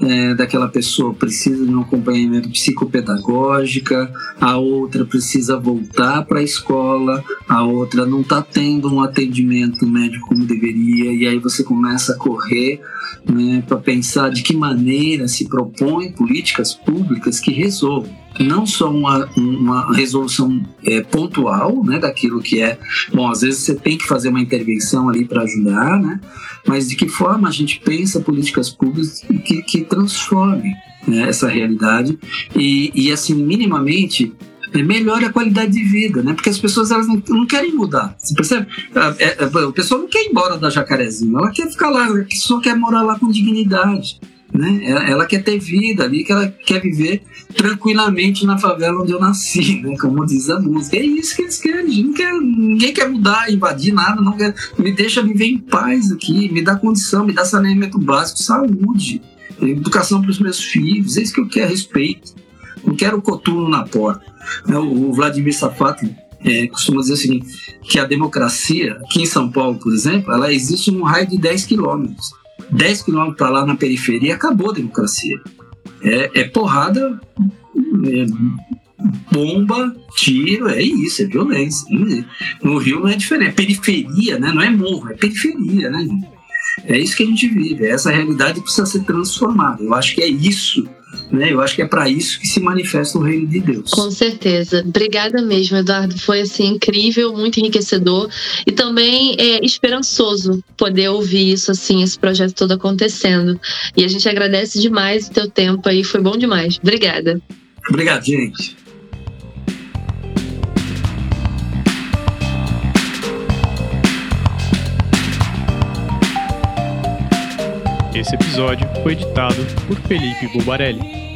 é, daquela pessoa precisa de um acompanhamento psicopedagógica, a outra precisa voltar para a escola, a outra não está tendo um atendimento médico como deveria, e aí você começa a correr né, para pensar de que maneira se propõe políticas públicas que resolvam não só uma, uma resolução é, pontual né, daquilo que é. Bom, às vezes você tem que fazer uma intervenção ali para ajudar, né, mas de que forma a gente pensa políticas públicas que, que transformem né, essa realidade e, e, assim, minimamente. É, melhore a qualidade de vida, né? Porque as pessoas elas não, não querem mudar. Você percebe? A, é, a, a, pessoa não quer ir embora da Jacarezinho, ela quer ficar lá, só quer morar lá com dignidade. Né? Ela quer ter vida ali, que ela quer viver tranquilamente na favela onde eu nasci, né? como diz a música. É isso que eles querem. Não quer, ninguém quer mudar, invadir nada, não quer, me deixa viver em paz aqui, me dá condição, me dá saneamento básico, saúde, educação para os meus filhos. É isso que eu quero, respeito. Não quero coturno na porta. Né? O Vladimir Safato é, costuma dizer o seguinte, que a democracia, aqui em São Paulo, por exemplo, ela existe num raio de 10 quilômetros. 10 quilômetros para lá na periferia, acabou a democracia. É, é porrada, é bomba, tiro, é isso, é violência. No Rio não é diferente, é periferia, né? não é morro, é periferia, né? É isso que a gente vive, essa realidade precisa ser transformada. Eu acho que é isso né? Eu acho que é para isso que se manifesta o reino de Deus. Com certeza. Obrigada mesmo, Eduardo. Foi assim incrível, muito enriquecedor e também é esperançoso poder ouvir isso assim, esse projeto todo acontecendo. E a gente agradece demais o teu tempo aí, foi bom demais. Obrigada. Obrigado, gente. Esse episódio foi editado por Felipe Bulbarelli.